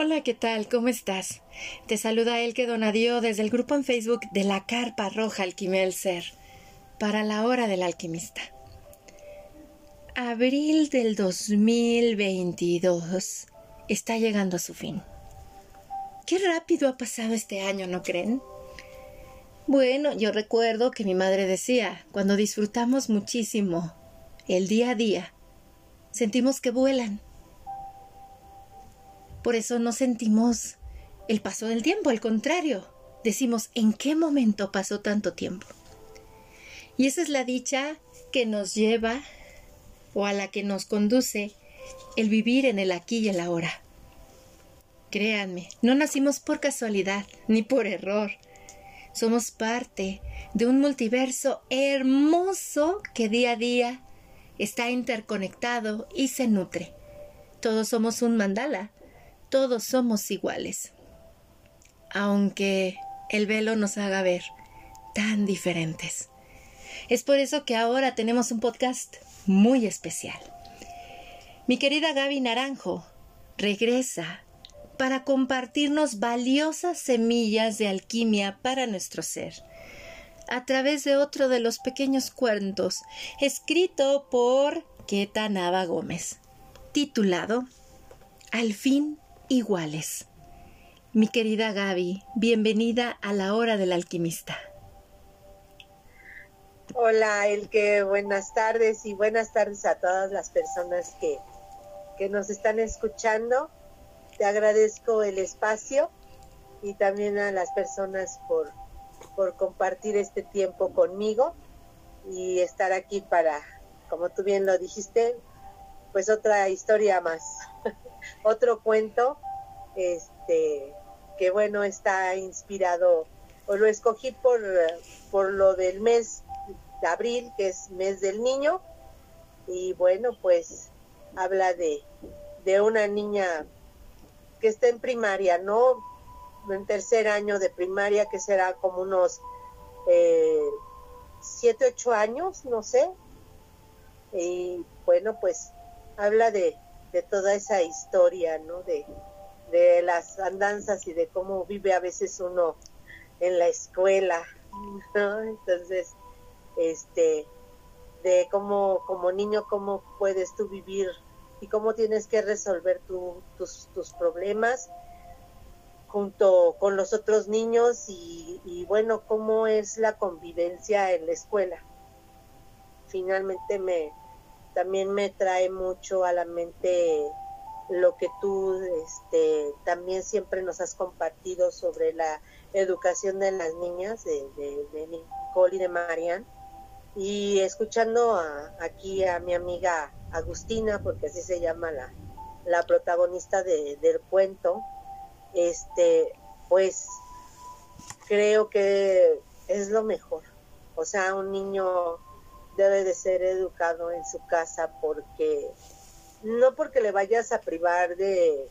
Hola, ¿qué tal? ¿Cómo estás? Te saluda Elke Donadio desde el grupo en Facebook de la Carpa Roja Alquimia Ser para la hora del alquimista. Abril del 2022 está llegando a su fin. Qué rápido ha pasado este año, ¿no creen? Bueno, yo recuerdo que mi madre decía, cuando disfrutamos muchísimo el día a día, sentimos que vuelan. Por eso no sentimos el paso del tiempo, al contrario, decimos, ¿en qué momento pasó tanto tiempo? Y esa es la dicha que nos lleva o a la que nos conduce el vivir en el aquí y el ahora. Créanme, no nacimos por casualidad ni por error. Somos parte de un multiverso hermoso que día a día está interconectado y se nutre. Todos somos un mandala, todos somos iguales. Aunque el velo nos haga ver tan diferentes. Es por eso que ahora tenemos un podcast muy especial. Mi querida Gaby Naranjo regresa para compartirnos valiosas semillas de alquimia para nuestro ser, a través de otro de los pequeños cuentos, escrito por Queta Nava Gómez, titulado Al fin iguales. Mi querida Gaby, bienvenida a la hora del alquimista. Hola, Elke, buenas tardes y buenas tardes a todas las personas que, que nos están escuchando te agradezco el espacio y también a las personas por, por compartir este tiempo conmigo y estar aquí para, como tú bien lo dijiste, pues otra historia más, otro cuento, este, que bueno, está inspirado, o lo escogí por, por lo del mes de abril, que es mes del niño, y bueno, pues habla de, de una niña que está en primaria, ¿no? En tercer año de primaria, que será como unos eh, siete, ocho años, no sé. Y bueno, pues habla de, de toda esa historia, ¿no? De, de las andanzas y de cómo vive a veces uno en la escuela, ¿no? Entonces, este, de cómo como niño, cómo puedes tú vivir y cómo tienes que resolver tus, tus, problemas junto con los otros niños y, bueno, cómo es la convivencia en la escuela. Finalmente me también me trae mucho a la mente lo que tú este, también siempre nos has compartido sobre la educación de las niñas de, de, Nicole y de Marian y escuchando aquí a mi amiga Agustina, porque así se llama la, la protagonista del cuento, este, pues creo que es lo mejor. O sea, un niño debe de ser educado en su casa porque no porque le vayas a privar de,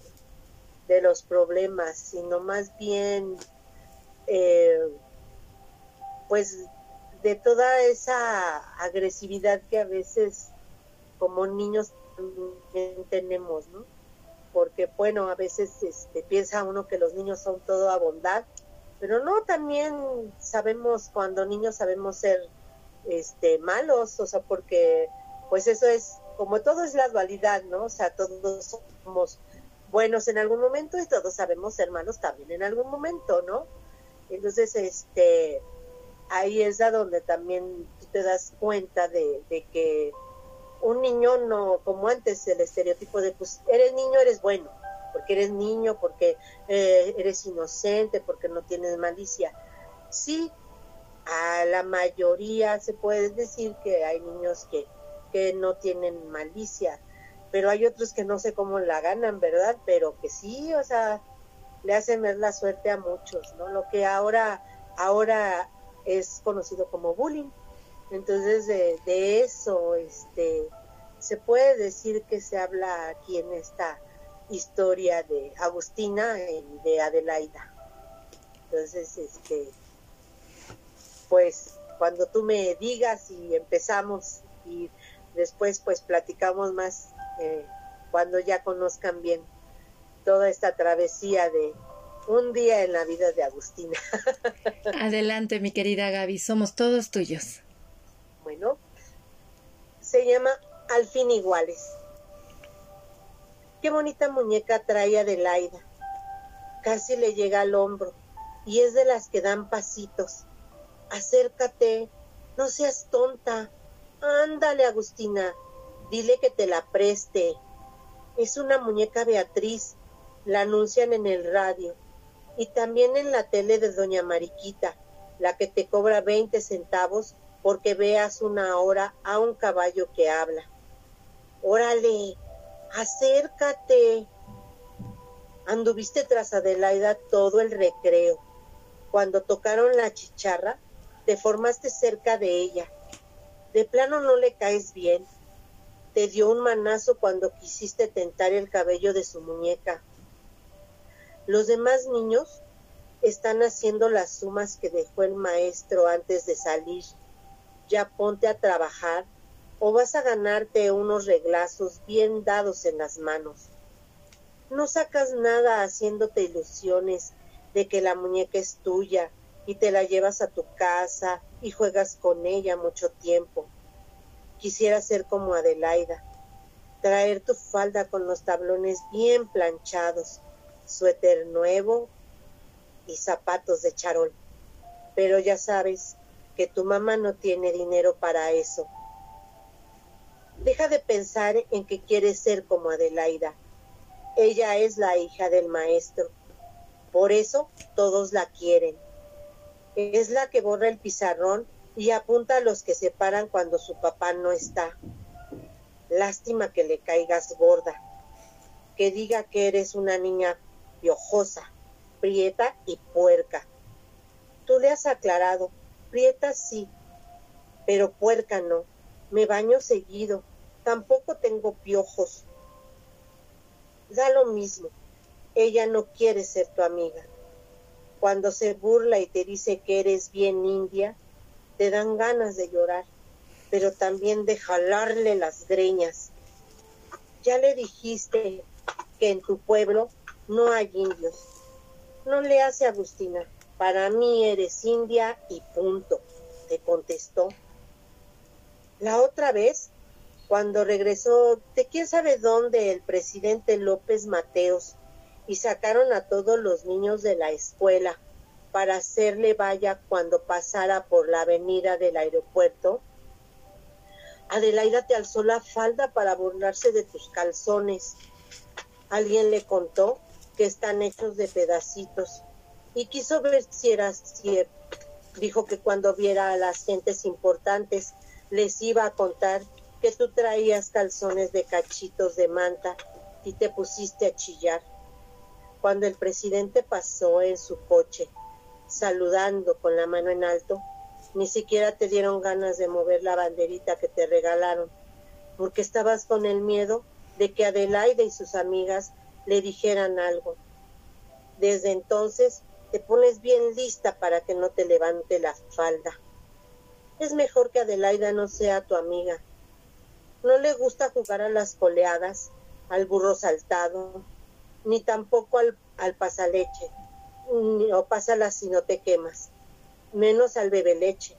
de los problemas, sino más bien eh, pues de toda esa agresividad que a veces como niños tenemos, ¿no? Porque bueno, a veces este, piensa uno que los niños son todo a bondad, pero no, también sabemos, cuando niños sabemos ser este, malos, o sea, porque pues eso es, como todo es la dualidad, ¿no? O sea, todos somos buenos en algún momento y todos sabemos ser malos también en algún momento, ¿no? Entonces, este, ahí es a donde también tú te das cuenta de, que un niño no, como antes el estereotipo de, pues, eres niño, eres bueno, porque eres niño, porque eh, eres inocente, porque no tienes malicia. Sí, a la mayoría se puede decir que hay niños que, que no tienen malicia, pero hay otros que no sé cómo la ganan, ¿verdad? Pero que sí, o sea, le hacen ver la suerte a muchos, ¿no? Lo que ahora, ahora es conocido como bullying. Entonces de, de eso este, se puede decir que se habla aquí en esta historia de Agustina y de Adelaida. Entonces, este, pues cuando tú me digas y empezamos y después pues platicamos más eh, cuando ya conozcan bien toda esta travesía de un día en la vida de Agustina. Adelante, mi querida Gaby, somos todos tuyos. Bueno, se llama Al fin iguales. Qué bonita muñeca trae Adelaida. Casi le llega al hombro y es de las que dan pasitos. Acércate, no seas tonta. Ándale, Agustina, dile que te la preste. Es una muñeca Beatriz, la anuncian en el radio y también en la tele de Doña Mariquita, la que te cobra 20 centavos porque veas una hora a un caballo que habla. Órale, acércate. Anduviste tras Adelaida todo el recreo. Cuando tocaron la chicharra, te formaste cerca de ella. De plano no le caes bien. Te dio un manazo cuando quisiste tentar el cabello de su muñeca. Los demás niños están haciendo las sumas que dejó el maestro antes de salir. Ya ponte a trabajar o vas a ganarte unos reglazos bien dados en las manos. No sacas nada haciéndote ilusiones de que la muñeca es tuya y te la llevas a tu casa y juegas con ella mucho tiempo. Quisiera ser como Adelaida, traer tu falda con los tablones bien planchados suéter nuevo y zapatos de charol. Pero ya sabes que tu mamá no tiene dinero para eso. Deja de pensar en que quieres ser como Adelaida. Ella es la hija del maestro. Por eso todos la quieren. Es la que borra el pizarrón y apunta a los que se paran cuando su papá no está. Lástima que le caigas gorda. Que diga que eres una niña piojosa, prieta y puerca. Tú le has aclarado, prieta sí, pero puerca no. Me baño seguido, tampoco tengo piojos. Da lo mismo, ella no quiere ser tu amiga. Cuando se burla y te dice que eres bien india, te dan ganas de llorar, pero también de jalarle las greñas. Ya le dijiste que en tu pueblo no hay indios. No le hace Agustina, para mí eres india y punto, te contestó. La otra vez, cuando regresó de quién sabe dónde el presidente López Mateos y sacaron a todos los niños de la escuela para hacerle valla cuando pasara por la avenida del aeropuerto, Adelaida te alzó la falda para burlarse de tus calzones. Alguien le contó que están hechos de pedacitos. Y quiso ver si era cierto. Dijo que cuando viera a las gentes importantes les iba a contar que tú traías calzones de cachitos de manta y te pusiste a chillar. Cuando el presidente pasó en su coche, saludando con la mano en alto, ni siquiera te dieron ganas de mover la banderita que te regalaron, porque estabas con el miedo de que Adelaide y sus amigas le dijeran algo. Desde entonces te pones bien lista para que no te levante la falda. Es mejor que Adelaida no sea tu amiga. No le gusta jugar a las coleadas, al burro saltado, ni tampoco al, al pasaleche, o pásala si no te quemas, menos al bebeleche.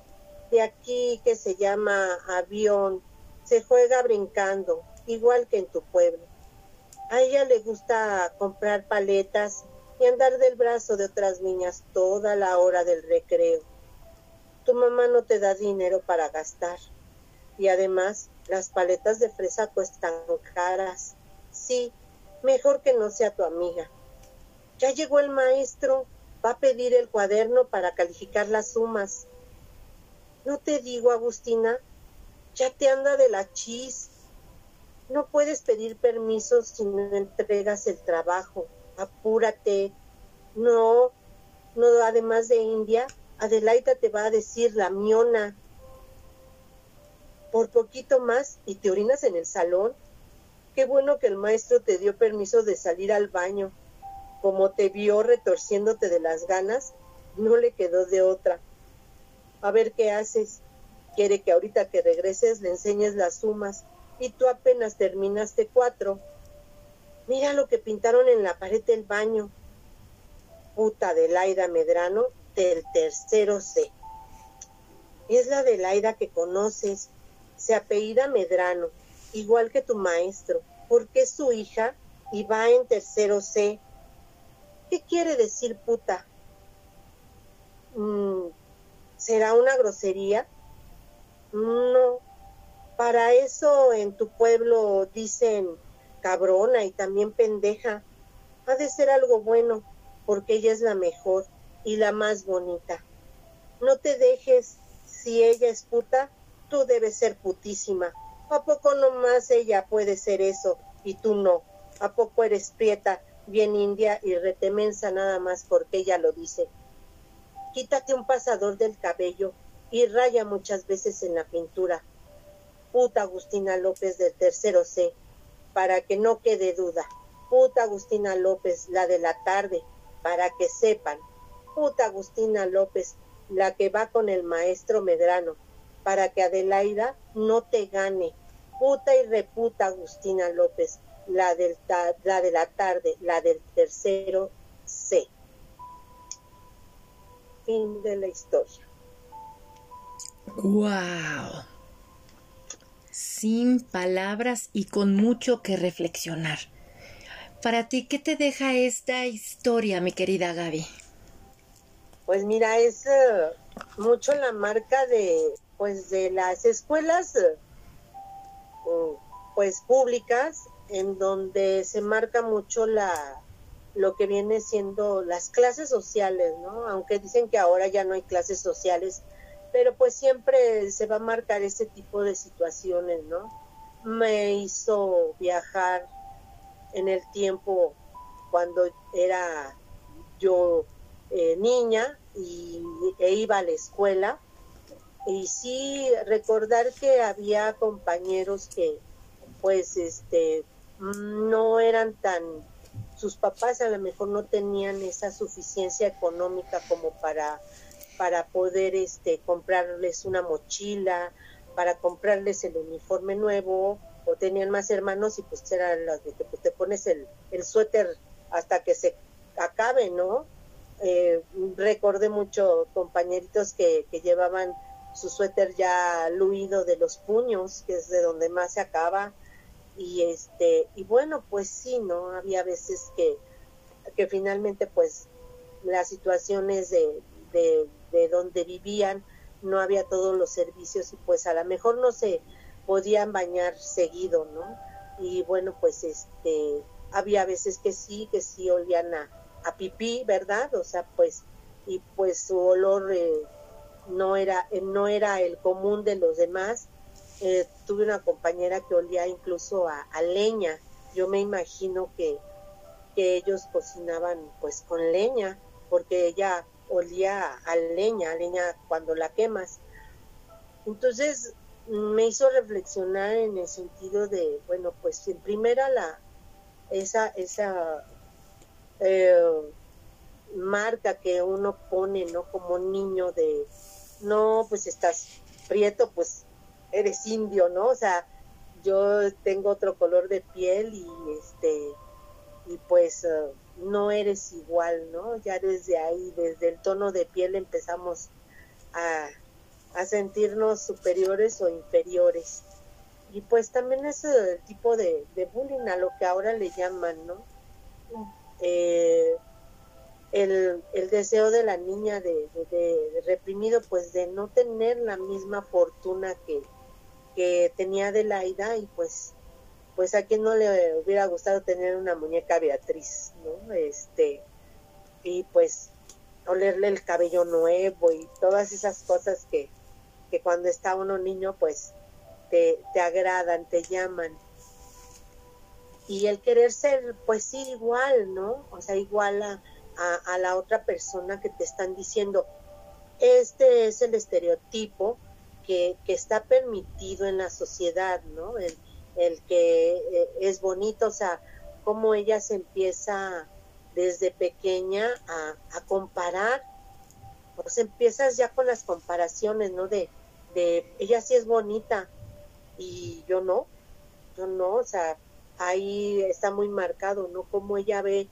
De aquí que se llama avión, se juega brincando, igual que en tu pueblo. A ella le gusta comprar paletas y andar del brazo de otras niñas toda la hora del recreo. Tu mamá no te da dinero para gastar. Y además, las paletas de fresa cuestan caras. Sí, mejor que no sea tu amiga. Ya llegó el maestro, va a pedir el cuaderno para calificar las sumas. No te digo, Agustina, ya te anda de la chis. No puedes pedir permiso si no entregas el trabajo. Apúrate. No, no, además de India, Adelaida te va a decir la miona. Por poquito más y te orinas en el salón. Qué bueno que el maestro te dio permiso de salir al baño. Como te vio retorciéndote de las ganas, no le quedó de otra. A ver qué haces. Quiere que ahorita que regreses le enseñes las sumas y tú apenas terminaste cuatro. Mira lo que pintaron en la pared del baño. Puta de Laida Medrano del tercero C. Es la de Laida que conoces. Se apellida Medrano, igual que tu maestro, porque su hija y va en tercero C. ¿Qué quiere decir puta? Mm, ¿Será una grosería? No. Para eso en tu pueblo dicen cabrona y también pendeja. Ha de ser algo bueno, porque ella es la mejor y la más bonita. No te dejes, si ella es puta, tú debes ser putísima. ¿A poco nomás ella puede ser eso y tú no? ¿A poco eres prieta, bien india y retemensa nada más porque ella lo dice? Quítate un pasador del cabello y raya muchas veces en la pintura. Puta Agustina López del tercero C, para que no quede duda. Puta Agustina López, la de la tarde, para que sepan. Puta Agustina López, la que va con el maestro Medrano, para que Adelaida no te gane. Puta y reputa Agustina López, la, del la de la tarde, la del tercero C. Fin de la historia. ¡Wow! Sin palabras y con mucho que reflexionar. Para ti, ¿qué te deja esta historia, mi querida Gaby? Pues mira, es uh, mucho la marca de, pues, de las escuelas, uh, pues, públicas, en donde se marca mucho la, lo que viene siendo las clases sociales, ¿no? Aunque dicen que ahora ya no hay clases sociales, pero pues siempre se va a marcar ese tipo de situaciones, ¿no? Me hizo viajar en el tiempo cuando era yo eh, niña y, e iba a la escuela y sí recordar que había compañeros que pues este no eran tan sus papás a lo mejor no tenían esa suficiencia económica como para para poder este comprarles una mochila, para comprarles el uniforme nuevo, o tenían más hermanos y pues eran las de que pues, te pones el, el suéter hasta que se acabe, ¿no? Eh, recordé mucho compañeritos que, que llevaban su suéter ya luido de los puños, que es de donde más se acaba, y este, y bueno, pues sí, ¿no? Había veces que, que finalmente pues las situaciones de, de, de donde vivían no había todos los servicios y pues a lo mejor no se podían bañar seguido, ¿no? Y bueno, pues este, había veces que sí, que sí olían a, a pipí, ¿verdad? O sea, pues, y pues su olor eh, no, era, eh, no era el común de los demás. Eh, tuve una compañera que olía incluso a, leña. Yo me imagino que, que ellos cocinaban pues con leña, porque ella olía a leña, a leña cuando la quemas. Entonces me hizo reflexionar en el sentido de, bueno, pues en primera la esa esa eh, marca que uno pone, ¿no? Como niño de, no, pues estás prieto, pues eres indio, ¿no? O sea, yo tengo otro color de piel y este y pues eh, no eres igual, ¿no? Ya desde ahí, desde el tono de piel empezamos a, sentirnos superiores o inferiores. Y pues también es el tipo de, bullying a lo que ahora le llaman, ¿no? Eh, el, deseo de la niña de, reprimido, pues de no tener la misma fortuna que, que tenía Adelaida y pues pues a quien no le hubiera gustado tener una muñeca Beatriz, ¿no? Este, y pues olerle el cabello nuevo y todas esas cosas que, que cuando está uno niño, pues te, te agradan, te llaman. Y el querer ser, pues sí, igual, ¿no? O sea, igual a, a, la otra persona que te están diciendo, este es el estereotipo que, que está permitido en la sociedad, ¿no? El, el que eh, es bonito, o sea, cómo ella se empieza desde pequeña a, comparar, o sea, empiezas ya con las comparaciones, ¿no? De, de ella sí es bonita y yo no, yo no, o sea, ahí está muy marcado, ¿no? Como ella ve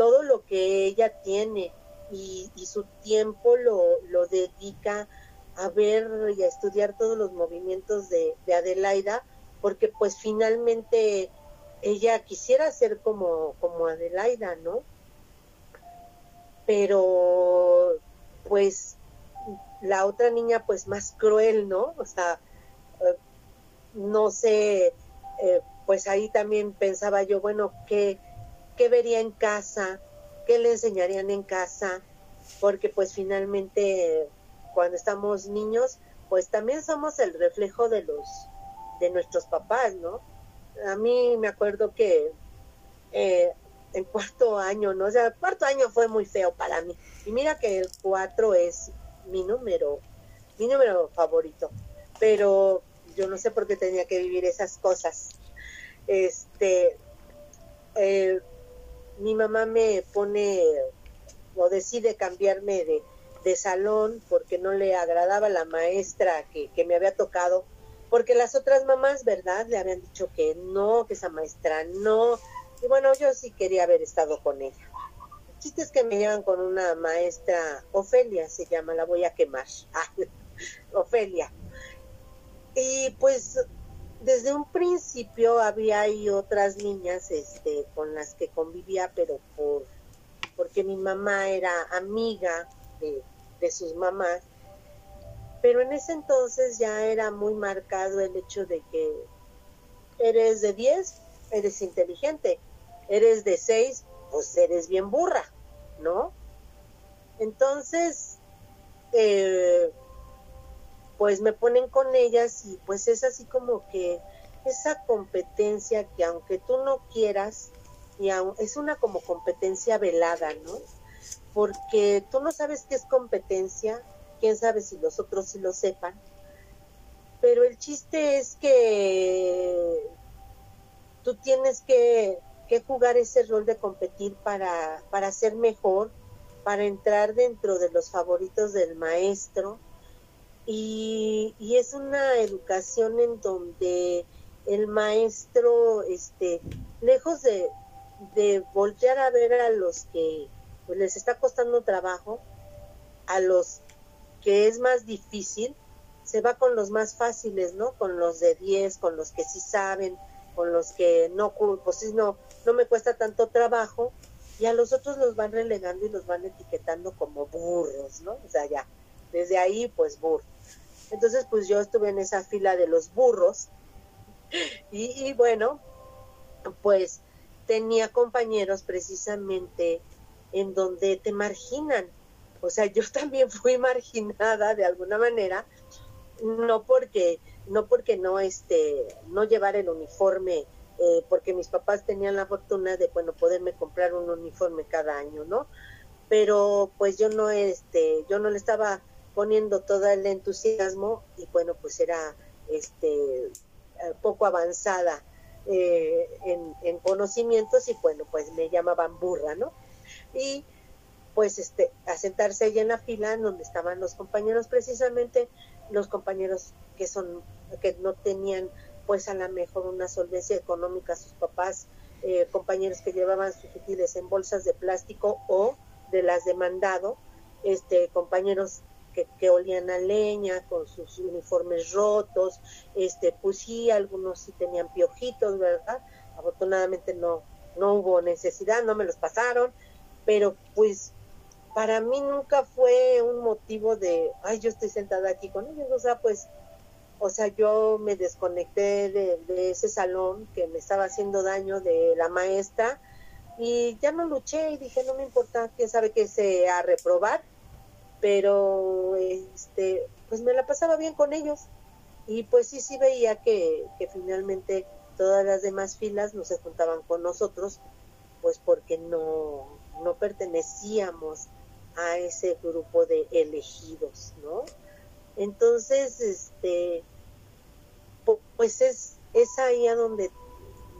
todo lo que ella tiene y, su tiempo lo, lo, dedica a ver y a estudiar todos los movimientos de, de Adelaida, porque pues finalmente ella quisiera ser como, como Adelaida, ¿no? Pero pues la otra niña pues más cruel, ¿no? O sea, eh, no sé, eh, pues ahí también pensaba yo, bueno, ¿qué, ¿qué vería en casa? ¿Qué le enseñarían en casa? Porque pues finalmente cuando estamos niños, pues también somos el reflejo de los, de nuestros papás, ¿no? A mí me acuerdo que eh, en cuarto año, ¿no? O sea, el cuarto año fue muy feo para mí. Y mira que el cuatro es mi número, mi número favorito. Pero yo no sé por qué tenía que vivir esas cosas. Este, eh, mi mamá me pone o decide cambiarme de, de, salón porque no le agradaba la maestra que, que me había tocado, porque las otras mamás, ¿verdad? Le habían dicho que no, que esa maestra no. Y bueno, yo sí quería haber estado con ella. El chiste es que me llevan con una maestra, Ofelia se llama, la voy a quemar. Ofelia. Y pues desde un principio había ahí otras niñas este, con las que convivía, pero por porque mi mamá era amiga de, de sus mamás. Pero en ese entonces ya era muy marcado el hecho de que eres de 10, eres inteligente, eres de 6, pues eres bien burra, ¿no? Entonces, eh, pues me ponen con ellas y pues es así como que esa competencia que aunque tú no quieras, y es una como competencia velada, ¿no? Porque tú no sabes qué es competencia, quién sabe si los otros sí lo sepan, pero el chiste es que tú tienes que, que jugar ese rol de competir para, para ser mejor, para entrar dentro de los favoritos del maestro, y, es una educación en donde el maestro, este, lejos de, de voltear a ver a los que pues, les está costando trabajo, a los que es más difícil, se va con los más fáciles, ¿no? Con los de 10, con los que sí saben, con los que no, pues no, no me cuesta tanto trabajo, y a los otros los van relegando y los van etiquetando como burros, ¿no? O sea, ya, desde ahí, pues burro. Entonces, pues yo estuve en esa fila de los burros y, bueno, pues tenía compañeros precisamente en donde te marginan. O sea, yo también fui marginada de alguna manera, no porque no porque no este no llevar el uniforme eh, porque mis papás tenían la fortuna de bueno poderme comprar un uniforme cada año no pero pues yo no este yo no le estaba poniendo todo el entusiasmo y bueno, pues era este eh, poco avanzada eh, en, conocimientos y bueno, pues me llamaban burra, ¿no? Y pues este, a sentarse ahí en la fila donde estaban los compañeros, precisamente los compañeros que son, que no tenían pues a lo mejor una solvencia económica sus papás, eh, compañeros que llevaban sus útiles en bolsas de plástico o de las de mandado, este, compañeros que, olían a leña, con sus uniformes rotos, este, pues sí, algunos sí tenían piojitos, ¿verdad? Afortunadamente no, no hubo necesidad, no me los pasaron, pero pues para mí nunca fue un motivo de, ay, yo estoy sentada aquí con ellos, o sea, pues, o sea, yo me desconecté de, de ese salón que me estaba haciendo daño de la maestra y ya no luché y dije, no me importa, quién sabe que sea reprobar, pero este pues me la pasaba bien con ellos. Y pues sí sí veía que, que finalmente todas las demás filas no se juntaban con nosotros pues porque no no pertenecíamos a ese grupo de elegidos no entonces este pues es es ahí a donde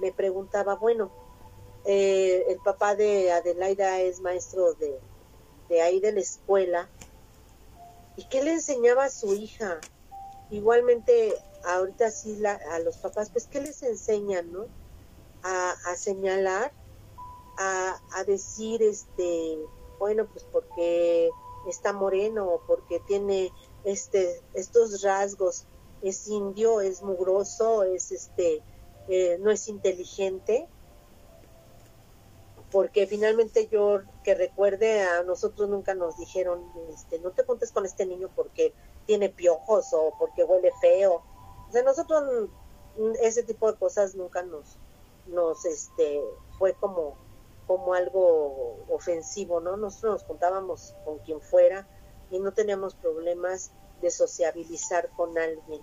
me preguntaba bueno eh, el papá de Adelaida es maestro de, de ahí de la escuela ¿Y qué le enseñaba a su hija? Igualmente, ahorita sí la, a los papás, pues, ¿qué les enseñan, no? a, señalar, a, decir, este, bueno, pues porque está moreno porque tiene este, estos rasgos, es indio, es mugroso, es este, eh, no es inteligente, porque finalmente yo que recuerde a nosotros nunca nos dijeron, este, no te contes con este niño porque tiene piojos o porque huele feo. O sea, nosotros mm, ese tipo de cosas nunca nos, nos, este, fue como, como algo ofensivo, ¿no? Nosotros nos contábamos con quien fuera y no teníamos problemas de sociabilizar con alguien.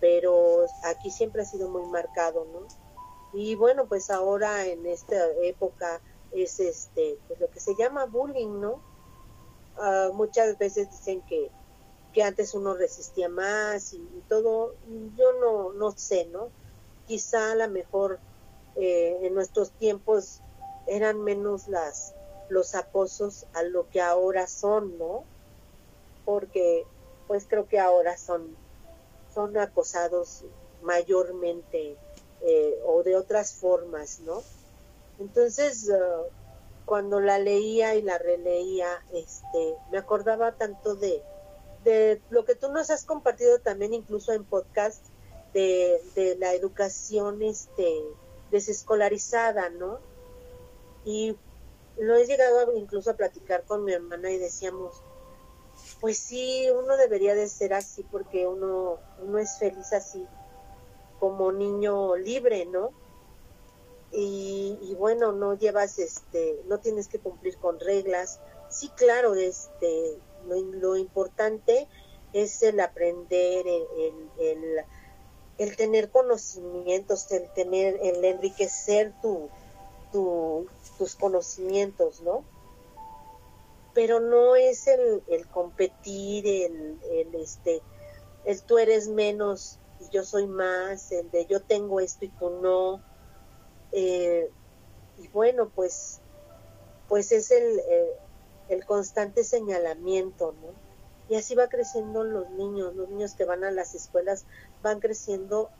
Pero aquí siempre ha sido muy marcado, ¿no? Y bueno, pues ahora en esta época es este, pues lo que se llama bullying, ¿no? Ah, muchas veces dicen que, que antes uno resistía más y, todo, yo no, no sé, ¿no? Quizá a lo mejor eh, en nuestros tiempos eran menos las los acosos a lo que ahora son, ¿no? Porque pues creo que ahora son son acosados mayormente eh, o de otras formas, ¿no? Entonces, uh, cuando la leía y la releía, este, me acordaba tanto de, de lo que tú nos has compartido también incluso en podcast de, de la educación este, desescolarizada, ¿no? Y lo he llegado incluso a platicar con mi hermana y decíamos, pues sí, uno debería de ser así porque uno, uno es feliz así, como niño libre, ¿no? Y, bueno, no llevas, este, no tienes que cumplir con reglas. Sí, claro, este, lo, importante es el aprender, el, el, tener conocimientos, el tener, el enriquecer tu, tus conocimientos, ¿no? Pero no es el, competir, el, el, este, el tú eres menos yo soy más, el de yo tengo esto y tú no. Eh, y bueno, pues, pues es el, eh, el constante señalamiento, ¿no? Y así va creciendo los niños, los niños que van a las escuelas van creciendo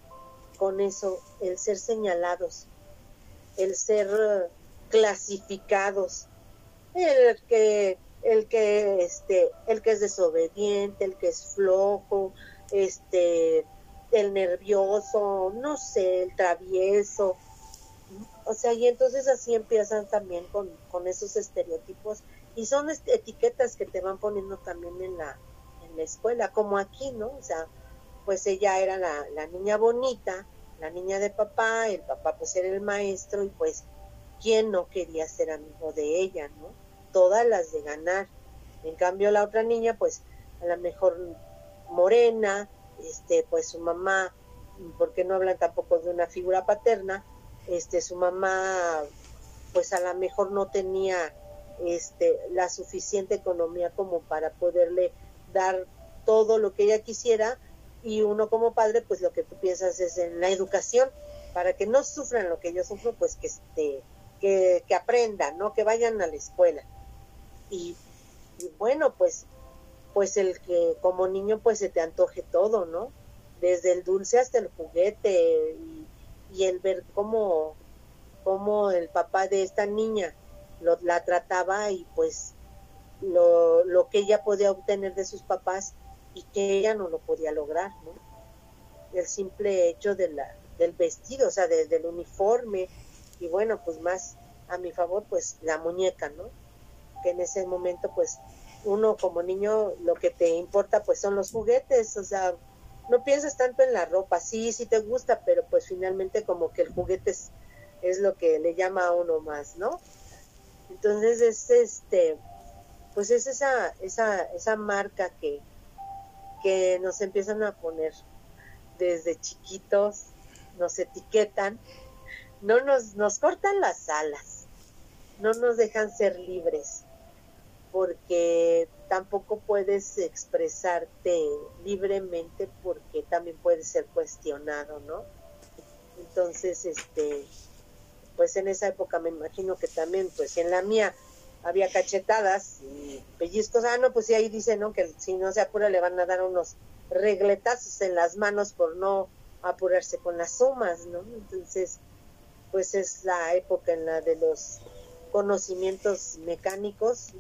con eso, el ser señalados, el ser eh, clasificados, el que el que este el que es desobediente, el que es flojo, este el nervioso, no sé, el travieso. O sea, y entonces así empiezan también con, con esos estereotipos y son etiquetas que te van poniendo también en la, en la escuela, como aquí, ¿no? O sea, pues ella era la, la niña bonita, la niña de papá, el papá pues era el maestro y pues quién no quería ser amigo de ella, ¿no? Todas las de ganar. En cambio la otra niña pues a lo mejor morena, este, pues su mamá, porque no hablan tampoco de una figura paterna, este, su mamá, pues a lo mejor no tenía este, la suficiente economía como para poderle dar todo lo que ella quisiera y uno como padre pues lo que tú piensas es en la educación para que no sufran lo que yo sufro pues que este que, que aprendan no que vayan a la escuela. Y, y bueno pues pues el que como niño pues se te antoje todo, ¿no? Desde el dulce hasta el juguete y, el ver cómo, cómo el papá de esta niña lo, la trataba y pues lo, lo que ella podía obtener de sus papás y que ella no lo podía lograr, ¿no? El simple hecho de la, del vestido, o sea, del uniforme y bueno, pues más a mi favor, pues la muñeca, ¿no? Que en ese momento pues uno como niño lo que te importa pues son los juguetes, o sea, no piensas tanto en la ropa, sí, sí te gusta, pero pues finalmente como que el juguete es, es lo que le llama a uno más, ¿no? Entonces es este, pues es esa, esa, esa marca que, que nos empiezan a poner desde chiquitos, nos etiquetan, no nos, nos cortan las alas, no nos dejan ser libres porque tampoco puedes expresarte libremente porque también puede ser cuestionado, ¿no? Entonces, este, pues en esa época me imagino que también, pues en la mía había cachetadas y pellizcos, ah, no, pues sí, ahí dice, ¿no? Que si no se apura le van a dar unos regletazos en las manos por no apurarse con las sumas, ¿no? Entonces, pues es la época en la de los conocimientos mecánicos,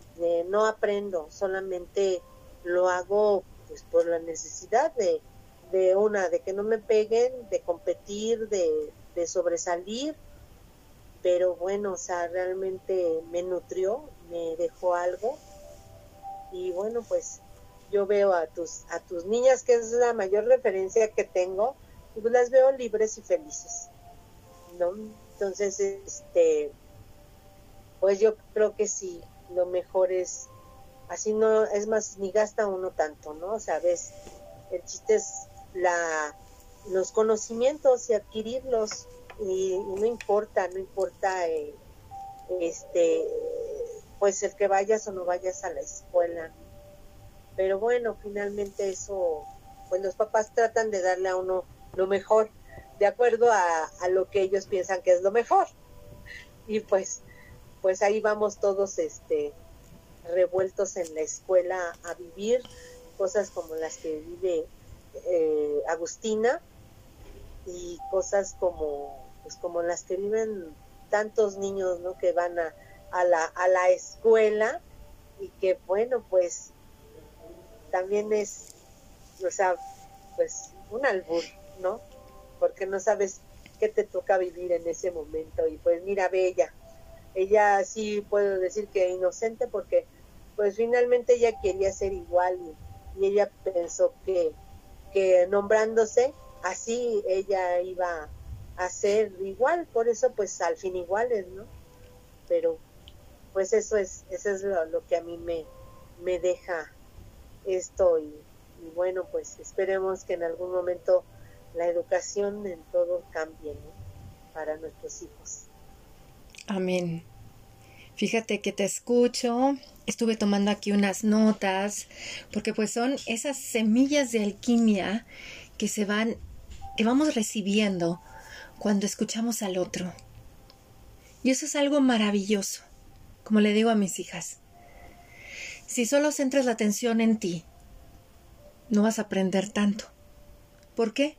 no aprendo, solamente lo hago pues por la necesidad de, de una, de que no me peguen, de competir, de, de sobresalir, pero bueno, o sea, realmente me nutrió, me dejó algo y bueno, pues yo veo a tus a tus niñas que es la mayor referencia que tengo y pues las veo libres y felices. ¿No? Entonces, este pues yo creo que sí, lo mejor es así no es más ni gasta uno tanto, ¿no? O sea, ves, el chiste es la los conocimientos y adquirirlos y, no importa, no importa eh, este pues el que vayas o no vayas a la escuela. Pero bueno, finalmente eso, pues los papás tratan de darle a uno lo mejor, de acuerdo a, a lo que ellos piensan que es lo mejor. Y pues, pues ahí vamos todos este revueltos en la escuela a vivir cosas como las que vive eh, Agustina y cosas como pues como las que viven tantos niños no que van a, a la, a la escuela y que bueno, pues también es, o sea, pues un albur, ¿no? Porque no sabes qué te toca vivir en ese momento y pues mira, Bella, ella sí puedo decir que inocente porque pues finalmente ella quería ser igual y, y ella pensó que, que nombrándose así ella iba a ser igual, por eso pues al fin iguales, ¿no? Pero pues eso es, eso es lo, que a mí me, me deja esto y, bueno, pues esperemos que en algún momento la educación en todo cambie para nuestros hijos. Amén. Fíjate que te escucho, estuve tomando aquí unas notas, porque pues son esas semillas de alquimia que se van, que vamos recibiendo cuando escuchamos al otro. Y eso es algo maravilloso como le digo a mis hijas. Si solo centras la atención en ti, no vas a aprender tanto. ¿Por qué?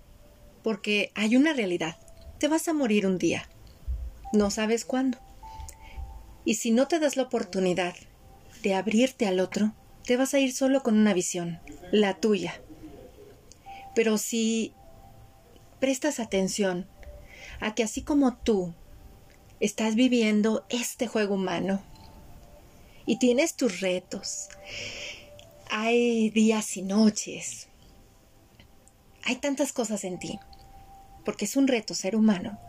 Porque hay una realidad. Te vas a morir un día. No sabes cuándo. Y si no te das la oportunidad de abrirte al otro, te vas a ir solo con una visión, la tuya. Pero si prestas atención a que así como tú estás viviendo este juego humano, y tienes tus retos. Hay días y noches. Hay tantas cosas en ti, porque es un reto ser humano.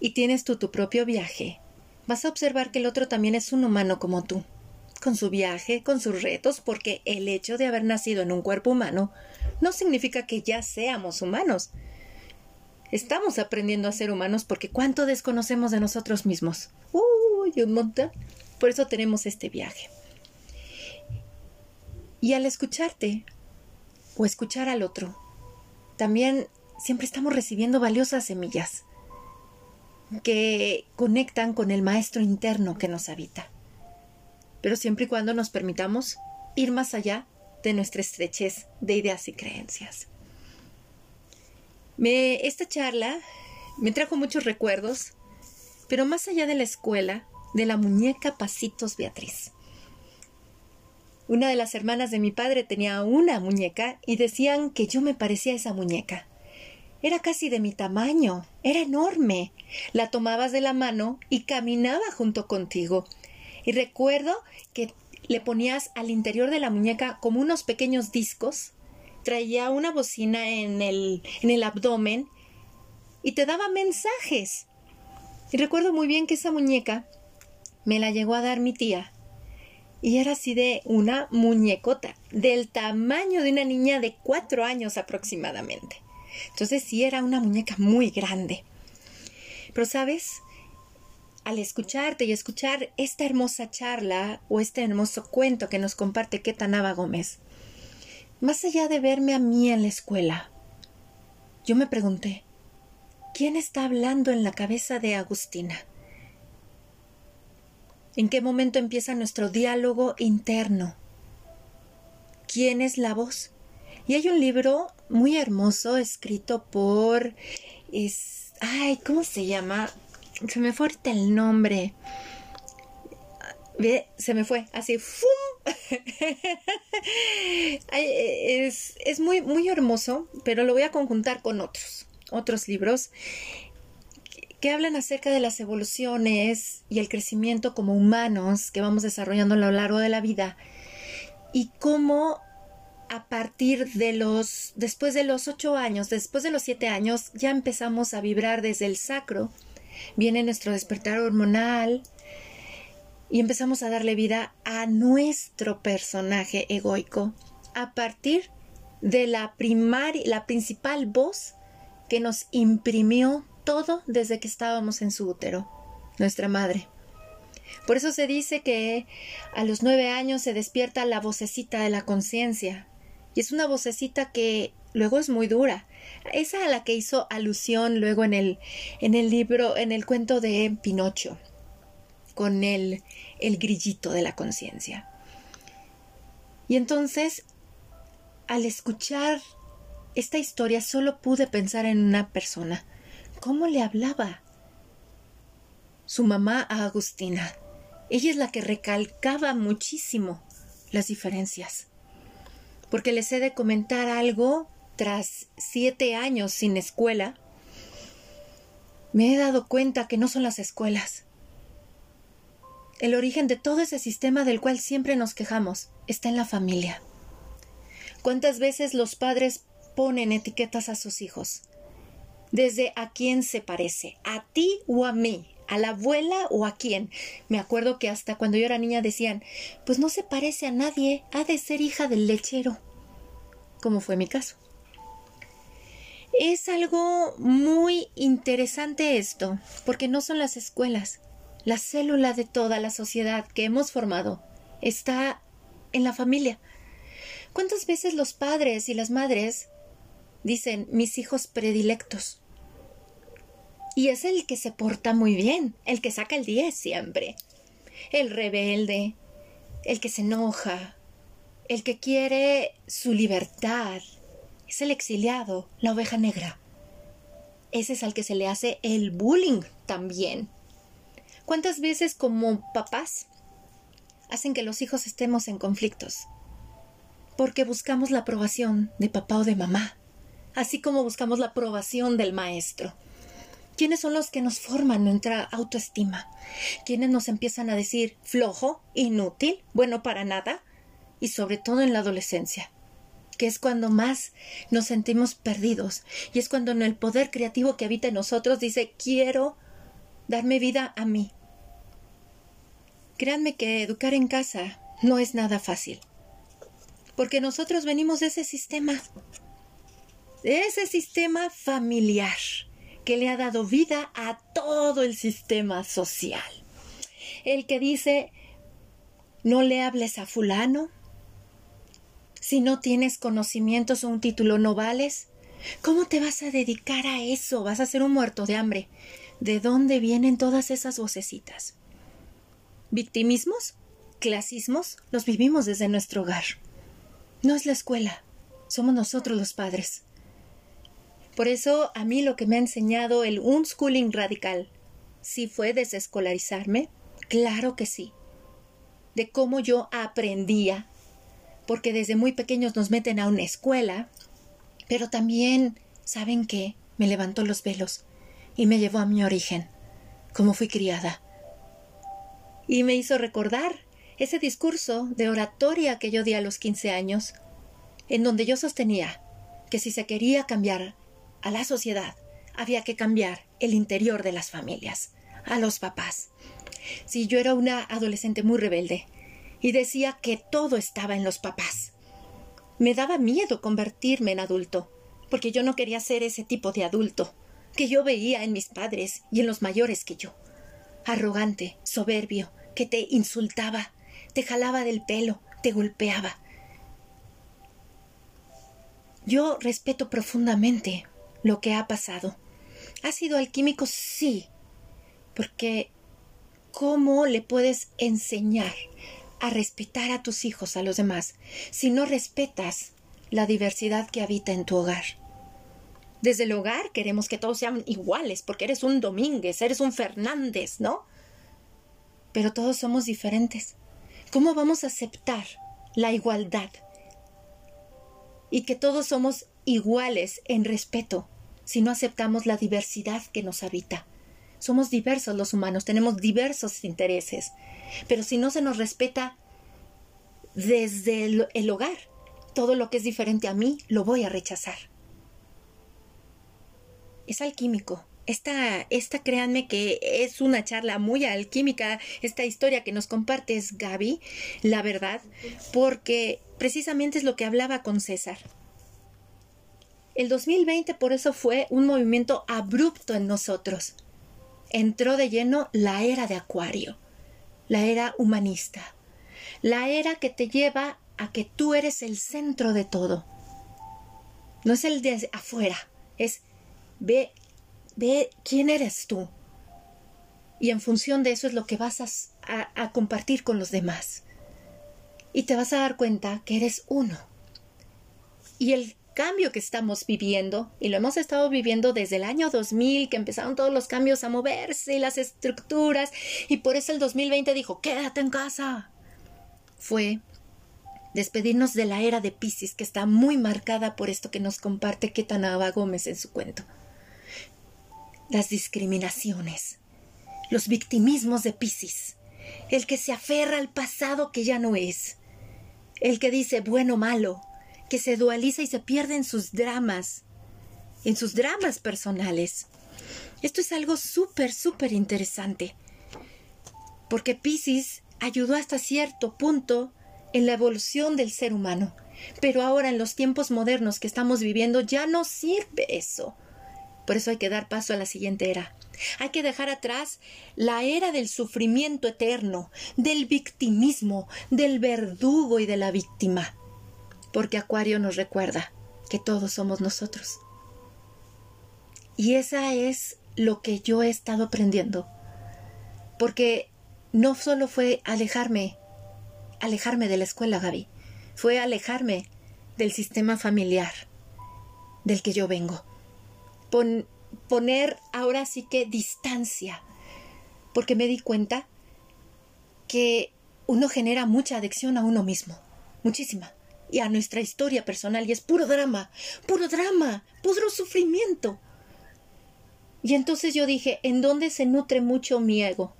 Y tienes tú tu propio viaje. Vas a observar que el otro también es un humano como tú, con su viaje, con sus retos, porque el hecho de haber nacido en un cuerpo humano no significa que ya seamos humanos. Estamos aprendiendo a ser humanos porque cuánto desconocemos de nosotros mismos. Uy, un montón. Por eso tenemos este viaje. Y al escucharte o escuchar al otro, también siempre estamos recibiendo valiosas semillas que conectan con el maestro interno que nos habita. Pero siempre y cuando nos permitamos ir más allá de nuestra estrechez de ideas y creencias. Me, esta charla me trajo muchos recuerdos, pero más allá de la escuela, de la muñeca Pasitos Beatriz. Una de las hermanas de mi padre tenía una muñeca y decían que yo me parecía a esa muñeca. Era casi de mi tamaño, era enorme. La tomabas de la mano y caminaba junto contigo. Y recuerdo que le ponías al interior de la muñeca como unos pequeños discos, traía una bocina en el, en el abdomen y te daba mensajes. Y recuerdo muy bien que esa muñeca me la llegó a dar mi tía. Y era así de una muñecota, del tamaño de una niña de cuatro años aproximadamente. Entonces sí era una muñeca muy grande. Pero sabes, al escucharte y escuchar esta hermosa charla o este hermoso cuento que nos comparte Ketanaba Gómez, más allá de verme a mí en la escuela, yo me pregunté, ¿quién está hablando en la cabeza de Agustina? ¿En qué momento empieza nuestro diálogo interno? ¿Quién es la voz? Y hay un libro muy hermoso escrito por Ay, ¿cómo se llama? Se me fue ahorita el nombre. Ve, se me fue, así, ¡fum! es, es muy, muy hermoso, pero lo voy a conjuntar con otros, otros libros que hablan acerca de las evoluciones y el crecimiento como humanos que vamos desarrollando a lo largo de la vida y cómo a partir de los, después de los ocho años, después de los siete años, ya empezamos a vibrar desde el sacro, viene nuestro despertar hormonal y empezamos a darle vida a nuestro personaje egoico a partir de la primaria, la principal voz que nos imprimió todo desde que estábamos en su útero, nuestra madre. Por eso se dice que a los nueve años se despierta la vocecita de la conciencia. Y es una vocecita que luego es muy dura. Esa a la que hizo alusión luego en el, en el libro, en el cuento de Pinocho, con el, el grillito de la conciencia. Y entonces, al escuchar esta historia, solo pude pensar en una persona, cómo le hablaba su mamá a Agustina. Ella es la que recalcaba muchísimo las diferencias. Porque les he de comentar algo tras siete años sin escuela. Me he dado cuenta que no son las escuelas. El origen de todo ese sistema del cual siempre nos quejamos está en la familia. ¿Cuántas veces los padres ponen etiquetas a sus hijos? desde a quién se parece, a ti o a mí, a la abuela o a quién. Me acuerdo que hasta cuando yo era niña decían, pues no se parece a nadie, ha de ser hija del lechero, como fue mi caso. Es algo muy interesante esto, porque no son las escuelas. La célula de toda la sociedad que hemos formado está en la familia. ¿Cuántas veces los padres y las madres dicen mis hijos predilectos. Y es el que se porta muy bien, el que saca el 10 siempre. El rebelde, el que se enoja, el que quiere su libertad. Es el exiliado, la oveja negra. Ese es al que se le hace el bullying también. ¿Cuántas veces como papás hacen que los hijos estemos en conflictos? Porque buscamos la aprobación de papá o de mamá así como buscamos la aprobación del maestro. ¿Quiénes son los que nos forman nuestra autoestima? ¿Quiénes nos empiezan a decir flojo, inútil, bueno para nada? Y sobre todo en la adolescencia, que es cuando más nos sentimos perdidos y es cuando el poder creativo que habita en nosotros dice quiero darme vida a mí. Créanme que educar en casa no es nada fácil, porque nosotros venimos de ese sistema ese sistema familiar que le ha dado vida a todo el sistema social. El que dice, no le hables a fulano, si no tienes conocimientos o un título no vales, ¿cómo te vas a dedicar a eso? Vas a ser un muerto de hambre. ¿De dónde vienen todas esas vocecitas? ¿Victimismos? ¿Clasismos? Los vivimos desde nuestro hogar. No es la escuela, somos nosotros los padres. Por eso a mí lo que me ha enseñado el unschooling radical, ¿sí fue desescolarizarme? Claro que sí. De cómo yo aprendía, porque desde muy pequeños nos meten a una escuela, pero también, ¿saben qué? Me levantó los velos y me llevó a mi origen, como fui criada. Y me hizo recordar ese discurso de oratoria que yo di a los 15 años, en donde yo sostenía que si se quería cambiar a la sociedad, había que cambiar el interior de las familias, a los papás. Si yo era una adolescente muy rebelde y decía que todo estaba en los papás. Me daba miedo convertirme en adulto, porque yo no quería ser ese tipo de adulto que yo veía en mis padres y en los mayores que yo. Arrogante, soberbio, que te insultaba, te jalaba del pelo, te golpeaba. Yo respeto profundamente lo que ha pasado. ¿Ha sido alquímico? Sí. Porque ¿cómo le puedes enseñar a respetar a tus hijos, a los demás, si no respetas la diversidad que habita en tu hogar? Desde el hogar queremos que todos sean iguales, porque eres un Domínguez, eres un Fernández, ¿no? Pero todos somos diferentes. ¿Cómo vamos a aceptar la igualdad? Y que todos somos iguales en respeto si no aceptamos la diversidad que nos habita. Somos diversos los humanos, tenemos diversos intereses, pero si no se nos respeta desde el, hogar, todo lo que es diferente a mí lo voy a rechazar. Es alquímico. Esta, esta, créanme que es una charla muy alquímica, esta historia que nos compartes, Gaby, la verdad, porque precisamente es lo que hablaba con César. El 2020 por eso fue un movimiento abrupto en nosotros. Entró de lleno la era de Acuario, la era humanista, la era que te lleva a que tú eres el centro de todo. No es el de afuera, es ve, ve quién eres tú. Y en función de eso es lo que vas a, a compartir con los demás. Y te vas a dar cuenta que eres uno. Y el cambio que estamos viviendo, y lo hemos estado viviendo desde el año 2000, que empezaron todos los cambios a moverse y las estructuras, y por eso el 2020 dijo, quédate en casa. Fue despedirnos de la era de Pisces, que está muy marcada por esto que nos comparte Ketanaba Gómez en su cuento. Las discriminaciones, los victimismos de Pisces, el que se aferra al pasado que ya no es, el que dice bueno malo, que se dualiza y se pierde en sus dramas, en sus dramas personales. Esto es algo súper, súper interesante, porque Pisces ayudó hasta cierto punto en la evolución del ser humano, pero ahora en los tiempos modernos que estamos viviendo ya no sirve eso. Por eso hay que dar paso a la siguiente era. Hay que dejar atrás la era del sufrimiento eterno, del victimismo, del verdugo y de la víctima porque Acuario nos recuerda que todos somos nosotros. Y esa es lo que yo he estado aprendiendo, porque no solo fue alejarme, alejarme de la escuela, Gaby, fue alejarme del sistema familiar del que yo vengo. poner ahora sí que distancia, porque me di cuenta que uno genera mucha adicción a uno mismo, muchísima y a nuestra historia personal y es puro drama, puro drama, puro sufrimiento. Y entonces yo dije, ¿en dónde se nutre mucho mi ego?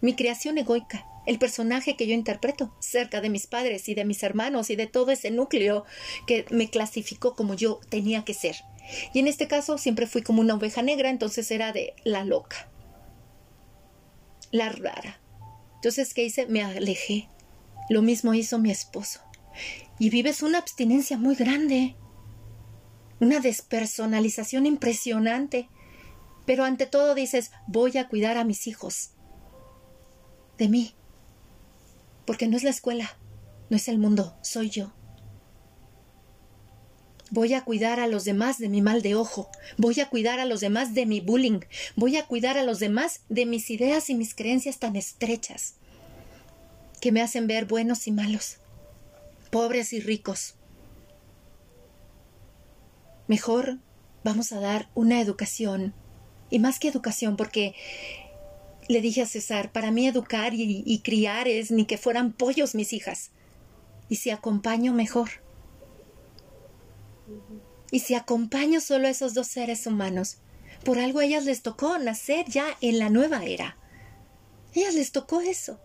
Mi creación egoica, el personaje que yo interpreto, cerca de mis padres y de mis hermanos y de todo ese núcleo que me clasificó como yo tenía que ser. Y en este caso siempre fui como una oveja negra, entonces era de la loca, la rara. Entonces, ¿qué hice? Me alejé. Lo mismo hizo mi esposo y vives una abstinencia muy grande, una despersonalización impresionante, pero ante todo dices, voy a cuidar a mis hijos, de mí, porque no es la escuela, no es el mundo, soy yo. Voy a cuidar a los demás de mi mal de ojo, voy a cuidar a los demás de mi bullying, voy a cuidar a los demás de mis ideas y mis creencias tan estrechas, que me hacen ver buenos y malos pobres y ricos. Mejor vamos a dar una educación, y más que educación, porque le dije a César, para mí educar y, criar es ni que fueran pollos mis hijas. Y si acompaño mejor. Y si acompaño solo a esos dos seres humanos, por algo a ellas les tocó nacer ya en la nueva era. A ellas les tocó eso.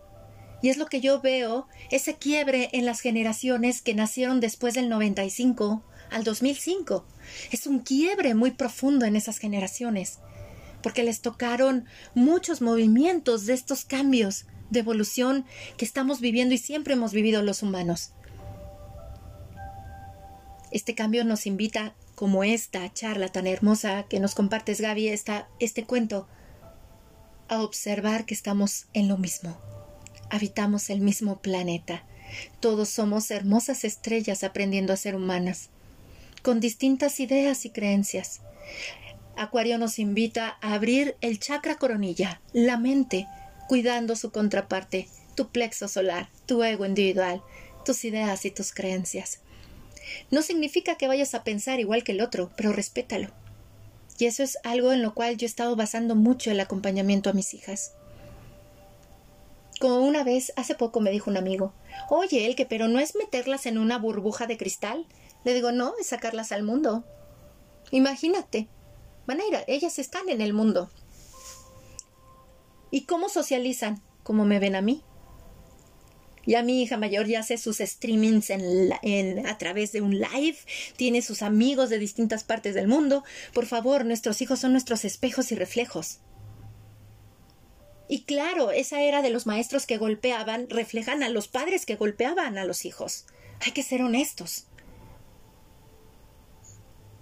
Y es lo que yo veo, ese quiebre en las generaciones que nacieron después del 95 al 2005. Es un quiebre muy profundo en esas generaciones, porque les tocaron muchos movimientos de estos cambios de evolución que estamos viviendo y siempre hemos vivido los humanos. Este cambio nos invita, como esta charla tan hermosa que nos compartes, Gaby, esta, este cuento, a observar que estamos en lo mismo habitamos el mismo planeta. Todos somos hermosas estrellas aprendiendo a ser humanas, con distintas ideas y creencias. Acuario nos invita a abrir el chakra coronilla, la mente, cuidando su contraparte, tu plexo solar, tu ego individual, tus ideas y tus creencias. No significa que vayas a pensar igual que el otro, pero respétalo. Y eso es algo en lo cual yo he estado basando mucho el acompañamiento a mis hijas. Como una vez, hace poco me dijo un amigo, oye, el que, pero no es meterlas en una burbuja de cristal. Le digo, no, es sacarlas al mundo. Imagínate, van a ir, ellas están en el mundo. ¿Y cómo socializan? Como me ven a mí. Ya mi hija mayor ya hace sus streamings en, a través de un live, tiene sus amigos de distintas partes del mundo. Por favor, nuestros hijos son nuestros espejos y reflejos. Y claro, esa era de los maestros que golpeaban reflejan a los padres que golpeaban a los hijos. Hay que ser honestos.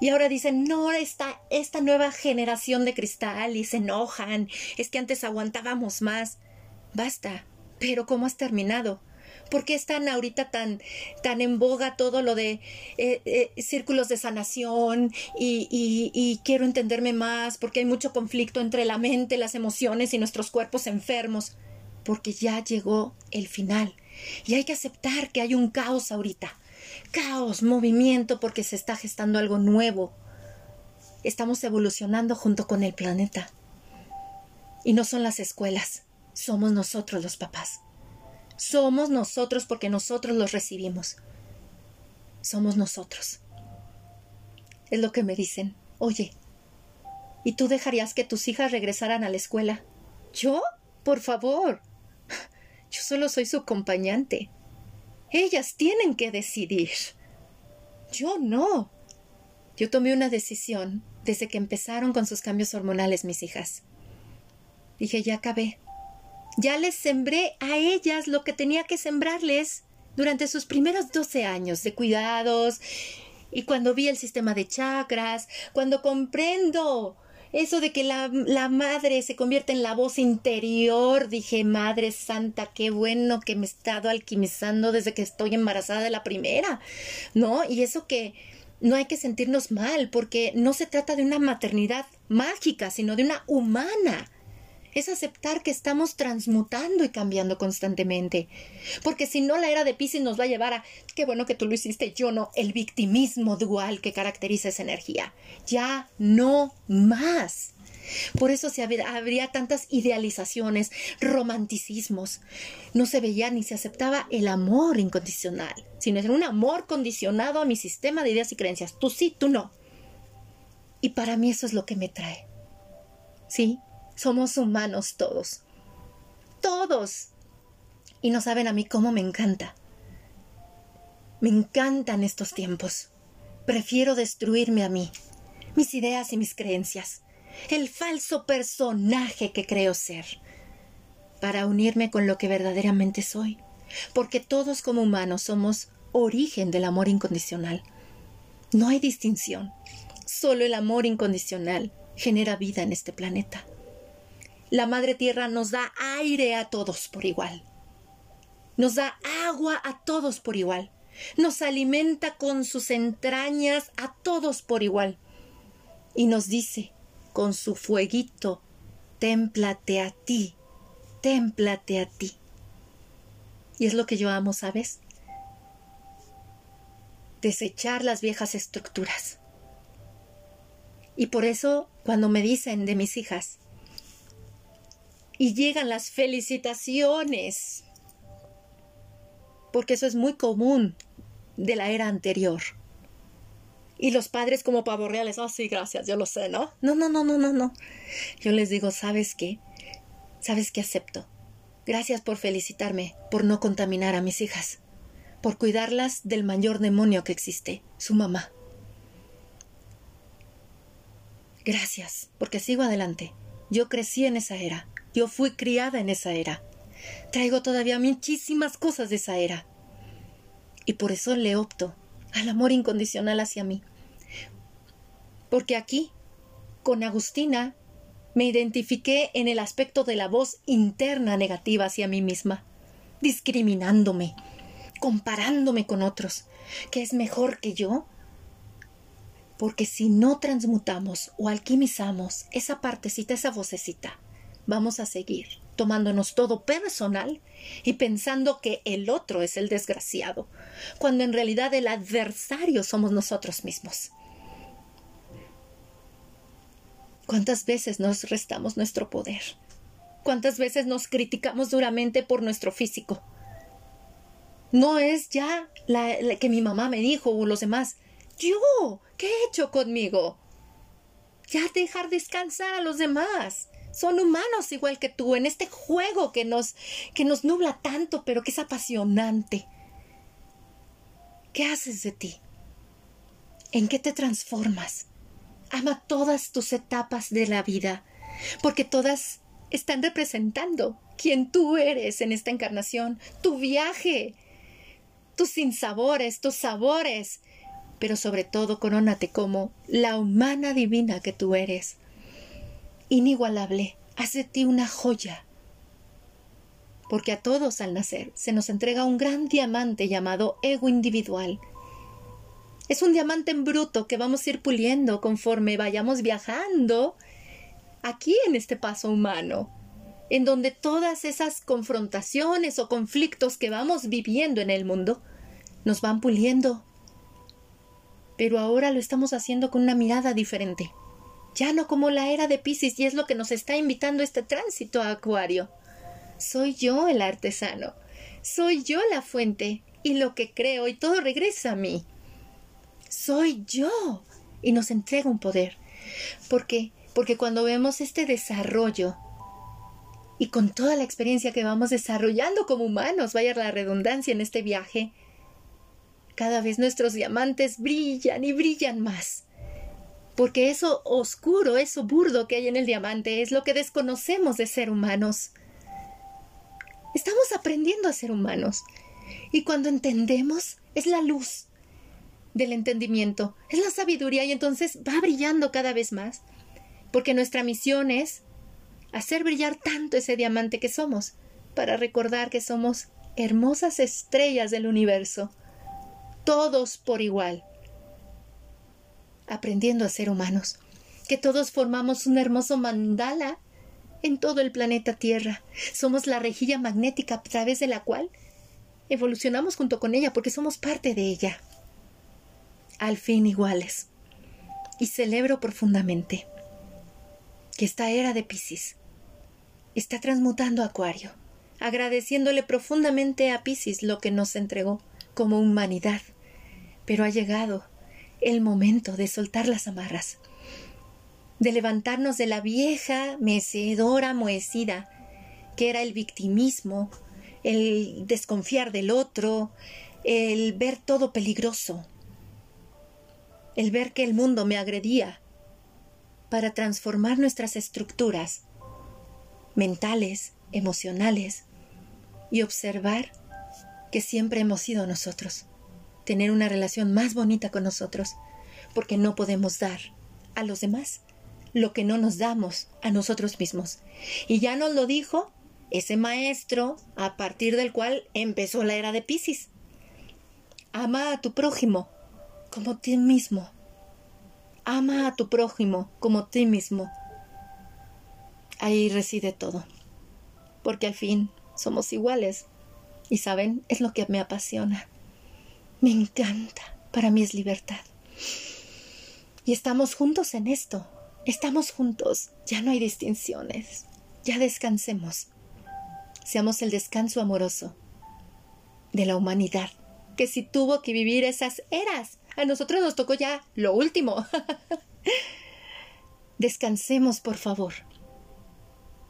Y ahora dicen, no, esta, esta nueva generación de cristal y se enojan, es que antes aguantábamos más. Basta, pero ¿cómo has terminado? ¿Por qué están ahorita tan, tan en boga todo lo de eh, eh, círculos de sanación y, y, quiero entenderme más? Porque hay mucho conflicto entre la mente, las emociones y nuestros cuerpos enfermos. Porque ya llegó el final. Y hay que aceptar que hay un caos ahorita. Caos, movimiento, porque se está gestando algo nuevo. Estamos evolucionando junto con el planeta. Y no son las escuelas, somos nosotros los papás. Somos nosotros porque nosotros los recibimos. Somos nosotros. Es lo que me dicen. Oye, ¿y tú dejarías que tus hijas regresaran a la escuela? ¿Yo? Por favor. Yo solo soy su acompañante. Ellas tienen que decidir. Yo no. Yo tomé una decisión desde que empezaron con sus cambios hormonales mis hijas. Dije, ya acabé. Ya les sembré a ellas lo que tenía que sembrarles durante sus primeros 12 años de cuidados. Y cuando vi el sistema de chakras, cuando comprendo eso de que la, la, madre se convierte en la voz interior, dije, Madre Santa, qué bueno que me he estado alquimizando desde que estoy embarazada de la primera, ¿no? Y eso que no hay que sentirnos mal, porque no se trata de una maternidad mágica, sino de una humana es aceptar que estamos transmutando y cambiando constantemente. Porque si no, la era de Pisces nos va a llevar a qué bueno que tú lo hiciste, yo no, el victimismo dual que caracteriza esa energía. Ya no más. Por eso se habría tantas idealizaciones, romanticismos. No se veía ni se aceptaba el amor incondicional, sino era un amor condicionado a mi sistema de ideas y creencias. Tú sí, tú no. Y para mí eso es lo que me trae. Sí, somos humanos todos. Todos. Y no saben a mí cómo me encanta. Me encantan estos tiempos. Prefiero destruirme a mí, mis ideas y mis creencias, el falso personaje que creo ser, para unirme con lo que verdaderamente soy, porque todos como humanos somos origen del amor incondicional. No hay distinción, solo el amor incondicional genera vida en este planeta. La Madre Tierra nos da aire a todos por igual. Nos da agua a todos por igual. Nos alimenta con sus entrañas a todos por igual. Y nos dice, con su fueguito, témplate a ti, témplate a ti. Y es lo que yo amo, ¿sabes? Desechar las viejas estructuras. Y por eso, cuando me dicen de mis hijas, y llegan las felicitaciones. Porque eso es muy común de la era anterior. Y los padres como pavorreales, oh sí, gracias, yo lo sé, ¿no? No, no, no, no, no, no. Yo les digo, ¿sabes qué? ¿Sabes qué acepto? Gracias por felicitarme, por no contaminar a mis hijas, por cuidarlas del mayor demonio que existe, su mamá. Gracias, porque sigo adelante. Yo crecí en esa era. Yo fui criada en esa era. Traigo todavía muchísimas cosas de esa era. Y por eso le opto al amor incondicional hacia mí. Porque aquí, con Agustina, me identifiqué en el aspecto de la voz interna negativa hacia mí misma, discriminándome, comparándome con otros, que es mejor que yo. Porque si no transmutamos o alquimizamos esa partecita, esa vocecita, vamos a seguir tomándonos todo personal y pensando que el otro es el desgraciado, cuando en realidad el adversario somos nosotros mismos. ¿Cuántas veces nos restamos nuestro poder? ¿Cuántas veces nos criticamos duramente por nuestro físico? No es ya la, que mi mamá me dijo o los demás. Yo, ¿qué he hecho conmigo? Ya dejar descansar a los demás. Son humanos igual que tú en este juego que nos, que nos nubla tanto, pero que es apasionante. ¿Qué haces de ti? ¿En qué te transformas? Ama todas tus etapas de la vida, porque todas están representando quién tú eres en esta encarnación, tu viaje, tus sinsabores, tus sabores, pero sobre todo corónate como la humana divina que tú eres. Inigualable, haz de ti una joya. Porque a todos al nacer se nos entrega un gran diamante llamado ego individual, es un diamante en bruto que vamos a ir puliendo conforme vayamos viajando aquí en este paso humano, en donde todas esas confrontaciones o conflictos que vamos viviendo en el mundo nos van puliendo. Pero ahora lo estamos haciendo con una mirada diferente, ya no como la era de Pisces y es lo que nos está invitando este tránsito a Acuario. Soy yo el artesano, soy yo la fuente y lo que creo y todo regresa a mí soy yo. Y nos entrega un poder. ¿Por qué? Porque cuando vemos este desarrollo y con toda la experiencia que vamos desarrollando como humanos, vaya la redundancia en este viaje, cada vez nuestros diamantes brillan y brillan más. Porque eso oscuro, eso burdo que hay en el diamante es lo que desconocemos de ser humanos. Estamos aprendiendo a ser humanos. Y cuando entendemos, es la luz del entendimiento, es la sabiduría y entonces va brillando cada vez más, porque nuestra misión es hacer brillar tanto ese diamante que somos, para recordar que somos hermosas estrellas del universo, todos por igual, aprendiendo a ser humanos, que todos formamos un hermoso mandala en todo el planeta Tierra. Somos la rejilla magnética a través de la cual evolucionamos junto con ella porque somos parte de ella al fin iguales. Y celebro profundamente que esta era de Piscis está transmutando a Acuario, agradeciéndole profundamente a Piscis lo que nos entregó como humanidad. Pero ha llegado el momento de soltar las amarras, de levantarnos de la vieja mecedora moecida, que era el victimismo, el desconfiar del otro, el ver todo peligroso, el ver que el mundo me agredía, para transformar nuestras estructuras mentales, emocionales, y observar que siempre hemos sido nosotros, tener una relación más bonita con nosotros, porque no podemos dar a los demás lo que no nos damos a nosotros mismos. Y ya nos lo dijo ese maestro a partir del cual empezó la era de Pisces. Ama a tu prójimo como ti mismo. Ama a tu prójimo como ti mismo. Ahí reside todo. Porque al fin somos iguales. Y saben, es lo que me apasiona. Me encanta. Para mí es libertad. Y estamos juntos en esto. Estamos juntos. Ya no hay distinciones. Ya descansemos. Seamos el descanso amoroso de la humanidad que si tuvo que vivir esas eras a nosotros nos tocó ya lo último. Descansemos, por favor.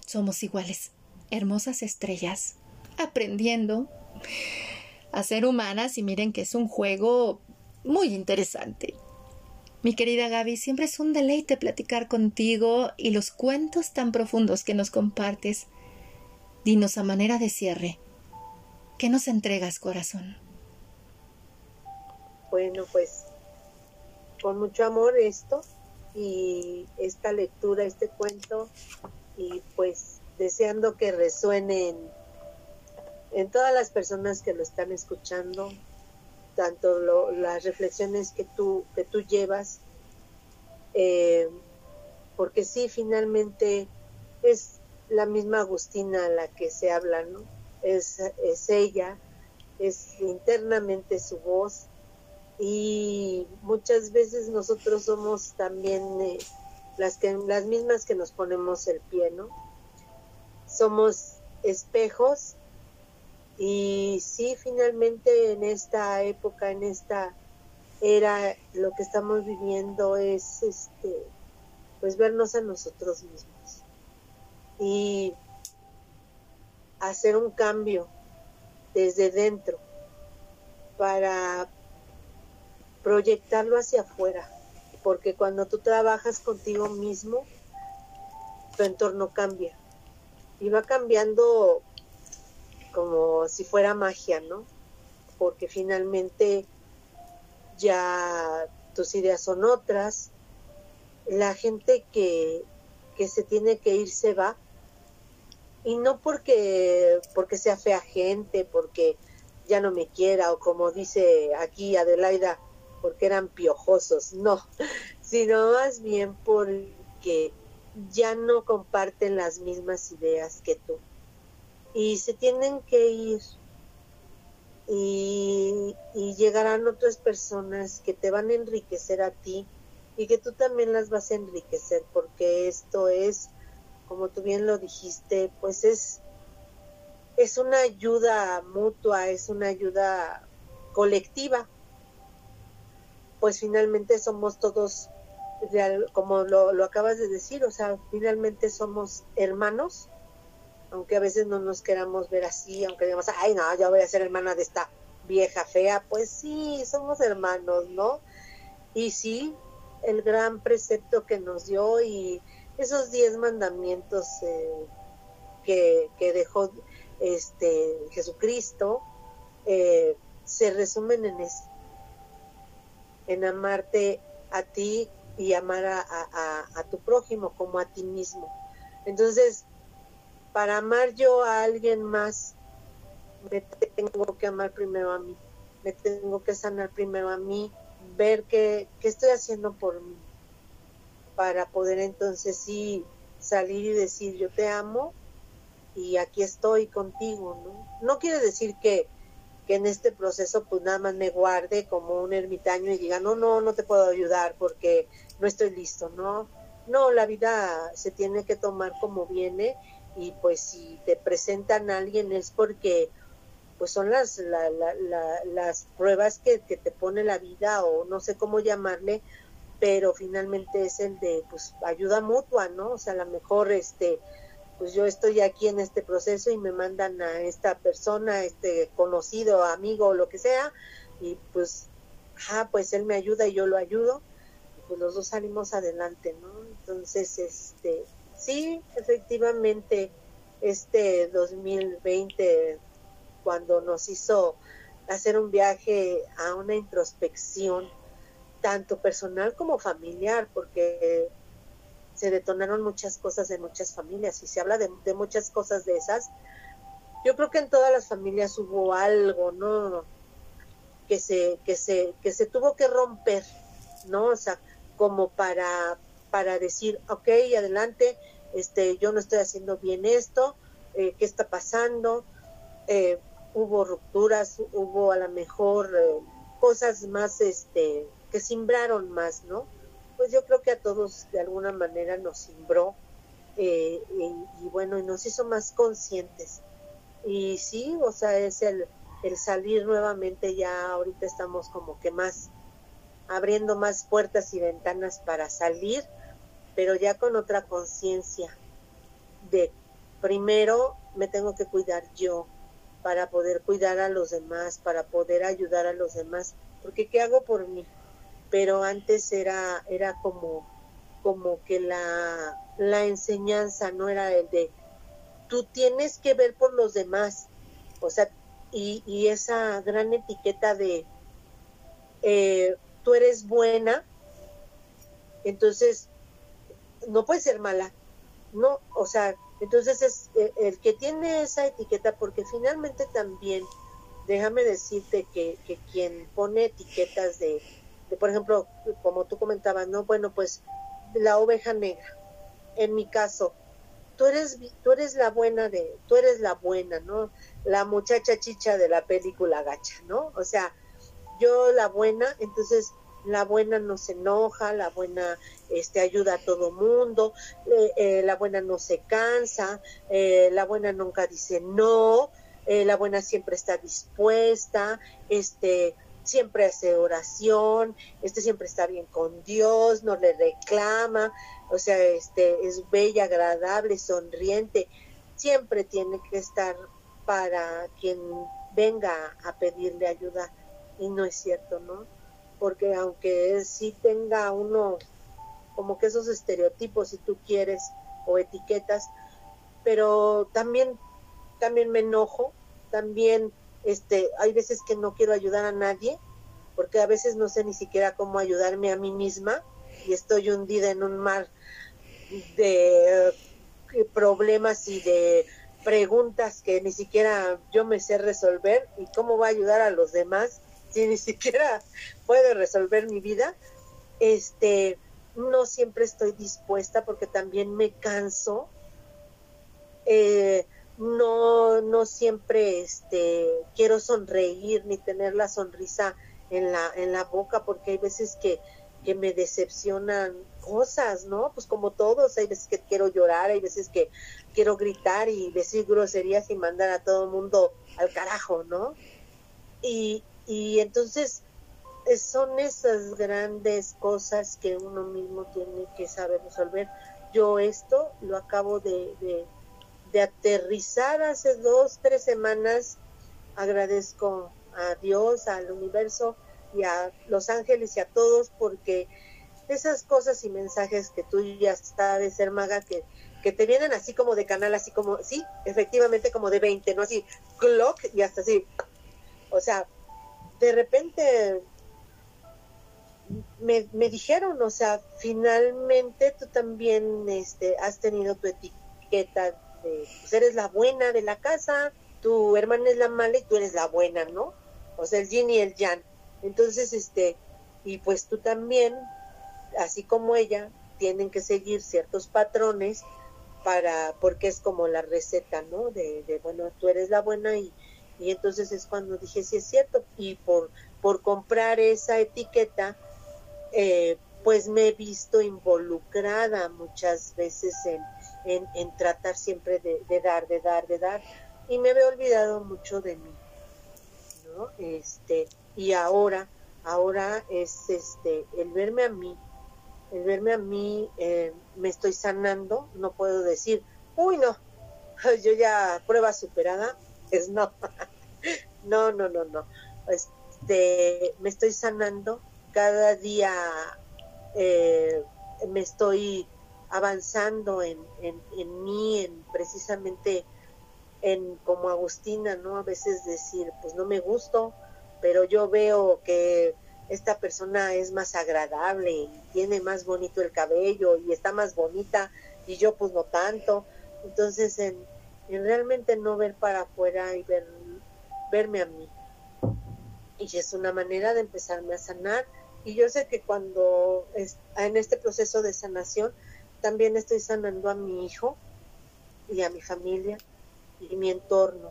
Somos iguales, hermosas estrellas, aprendiendo a ser humanas y miren que es un juego muy interesante. Mi querida Gaby, siempre es un deleite platicar contigo y los cuentos tan profundos que nos compartes. Dinos a manera de cierre, ¿qué nos entregas, corazón? Bueno, pues con mucho amor esto y esta lectura, este cuento y pues deseando que resuene en, todas las personas que lo están escuchando, tanto las reflexiones que tú, que tú llevas, eh, porque sí, finalmente es la misma Agustina la que se habla, ¿no? Es, es ella, es internamente su voz y muchas veces nosotros somos también eh, las, que, las mismas que nos ponemos el pie, ¿no? Somos espejos y sí, finalmente en esta época, en esta era, lo que estamos viviendo es este, pues vernos a nosotros mismos. Y hacer un cambio desde dentro para proyectarlo hacia afuera, porque cuando tú trabajas contigo mismo, tu entorno cambia. Y va cambiando como si fuera magia, ¿no? Porque finalmente ya tus ideas son otras, la gente que, que se tiene que ir se va, y no porque, porque sea fea gente, porque ya no me quiera, o como dice aquí Adelaida, porque eran piojosos, no, sino más bien porque ya no comparten las mismas ideas que tú. Y se tienen que ir y, llegarán otras personas que te van a enriquecer a ti y que tú también las vas a enriquecer porque esto es, como tú bien lo dijiste, pues es, es una ayuda mutua, es una ayuda colectiva. Pues finalmente somos todos como lo, lo acabas de decir, o sea, finalmente somos hermanos, aunque a veces no nos queramos ver así, aunque digamos, ay, no, ya voy a ser hermana de esta vieja fea, pues sí, somos hermanos, ¿no? Y sí, el gran precepto que nos dio y esos diez mandamientos eh, que, que, dejó este Jesucristo eh, se resumen en eso, en amarte a ti y amar a, tu prójimo como a ti mismo. Entonces, para amar yo a alguien más, me tengo que amar primero a mí, me tengo que sanar primero a mí, ver qué, qué estoy haciendo por mí, para poder entonces sí salir y decir yo te amo y aquí estoy contigo, ¿no? No quiere decir que, que en este proceso pues nada más me guarde como un ermitaño y diga, no, no, no te puedo ayudar porque no estoy listo, ¿no? No, la vida se tiene que tomar como viene y pues si te presentan a alguien es porque pues son las, las pruebas que, que, te pone la vida o no sé cómo llamarle, pero finalmente es el de pues ayuda mutua, ¿no? O sea, a lo mejor este pues yo estoy aquí en este proceso y me mandan a esta persona, este conocido, amigo o lo que sea, y pues, ah, pues él me ayuda y yo lo ayudo, pues los dos salimos adelante, ¿no? Entonces, este, sí, efectivamente, este 2020, cuando nos hizo hacer un viaje a una introspección, tanto personal como familiar, porque se detonaron muchas cosas de muchas familias y se habla de, de muchas cosas de esas. Yo creo que en todas las familias hubo algo, ¿no? Que se, que se, que se tuvo que romper, ¿no? O sea, como para, para decir, ok, adelante, este, yo no estoy haciendo bien esto, eh, qué está pasando, eh, hubo rupturas, hubo a lo mejor eh, cosas más, este, que simbraron más, ¿no? Pues yo creo que a todos de alguna manera nos simbró y, y, bueno, y nos hizo más conscientes. Y sí, o sea, es el, el salir nuevamente, ya ahorita estamos como que más abriendo más puertas y ventanas para salir, pero ya con otra conciencia de primero me tengo que cuidar yo para poder cuidar a los demás, para poder ayudar a los demás, porque ¿qué hago por mí? Pero antes era, era como, como que la, la enseñanza no era el de tú tienes que ver por los demás, o sea, y, y esa gran etiqueta de eh, tú eres buena, entonces no puedes ser mala, no, o sea, entonces es eh, el que tiene esa etiqueta, porque finalmente también, déjame decirte que, que quien pone etiquetas de, de, por ejemplo, como tú comentabas, no, bueno, pues la oveja negra, en mi caso, tú eres, tú eres la buena de, tú eres la buena, ¿no? La muchacha chicha de la película gacha, ¿no? O sea, yo la buena, entonces la buena no se enoja, la buena este, ayuda a todo mundo, eh, eh, la buena no se cansa, eh, la buena nunca dice no, la buena siempre está dispuesta, este, siempre hace oración, este siempre está bien con Dios, no le reclama, o sea, este, es bella, agradable, sonriente, siempre tiene que estar para quien venga a pedirle ayuda y no es cierto, ¿no? Porque aunque sí tenga uno como que esos estereotipos, si tú quieres, o etiquetas, pero también, también me enojo, también este, hay veces que no quiero ayudar a nadie, porque a veces no sé ni siquiera cómo ayudarme a mí misma y estoy hundida en un mar de eh, problemas y de preguntas que ni siquiera yo me sé resolver y cómo va a ayudar a los demás si ni siquiera puedo resolver mi vida, este, no siempre estoy dispuesta porque también me canso. Eh, no, no siempre este, quiero sonreír ni tener la sonrisa en la, en la boca porque hay veces que, que me decepcionan cosas, ¿no? Pues como todos, hay veces que quiero llorar, hay veces que quiero gritar y decir groserías y mandar a todo el mundo al carajo, ¿no? Y, y entonces son esas grandes cosas que uno mismo tiene que saber resolver. Yo esto lo acabo de, de, aterrizar hace dos, tres semanas. Agradezco a Dios, al universo y a los ángeles y a todos porque esas cosas y mensajes que tú ya sabes, ser maga, que, que te vienen así como de canal, así como, sí, efectivamente como de 20, ¿no? Así, clock y hasta así. O sea, de repente me, me dijeron, o sea, finalmente tú también este, has tenido tu etiqueta de, pues eres la buena de la casa, tu hermana es la mala y tú eres la buena, ¿no? O sea, el yin y el yang. Entonces, este, y pues tú también, así como ella, tienen que seguir ciertos patrones para, porque es como la receta, ¿no? De, de bueno, tú eres la buena y, y entonces es cuando dije, sí es cierto, y por, por comprar esa etiqueta, eh, pues me he visto involucrada muchas veces en, en, tratar siempre de, dar, de dar, de dar, y me he olvidado mucho de mí. Este, y ahora, ahora es este, el verme a mí, el verme a mí, eh, me estoy sanando, no puedo decir, uy, no, yo ya prueba superada, es no, no, no, no, no, este, me estoy sanando, cada día eh, me estoy avanzando en, en, en mí, en precisamente en como Agustina, ¿no? A veces decir, pues no me gusto, pero yo veo que esta persona es más agradable y tiene más bonito el cabello y está más bonita y yo pues no tanto. Entonces, en, en realmente no ver para afuera y ver, verme a mí. Y es una manera de empezarme a sanar. Y yo sé que cuando en este proceso de sanación, también estoy sanando a mi hijo y a mi familia y mi entorno.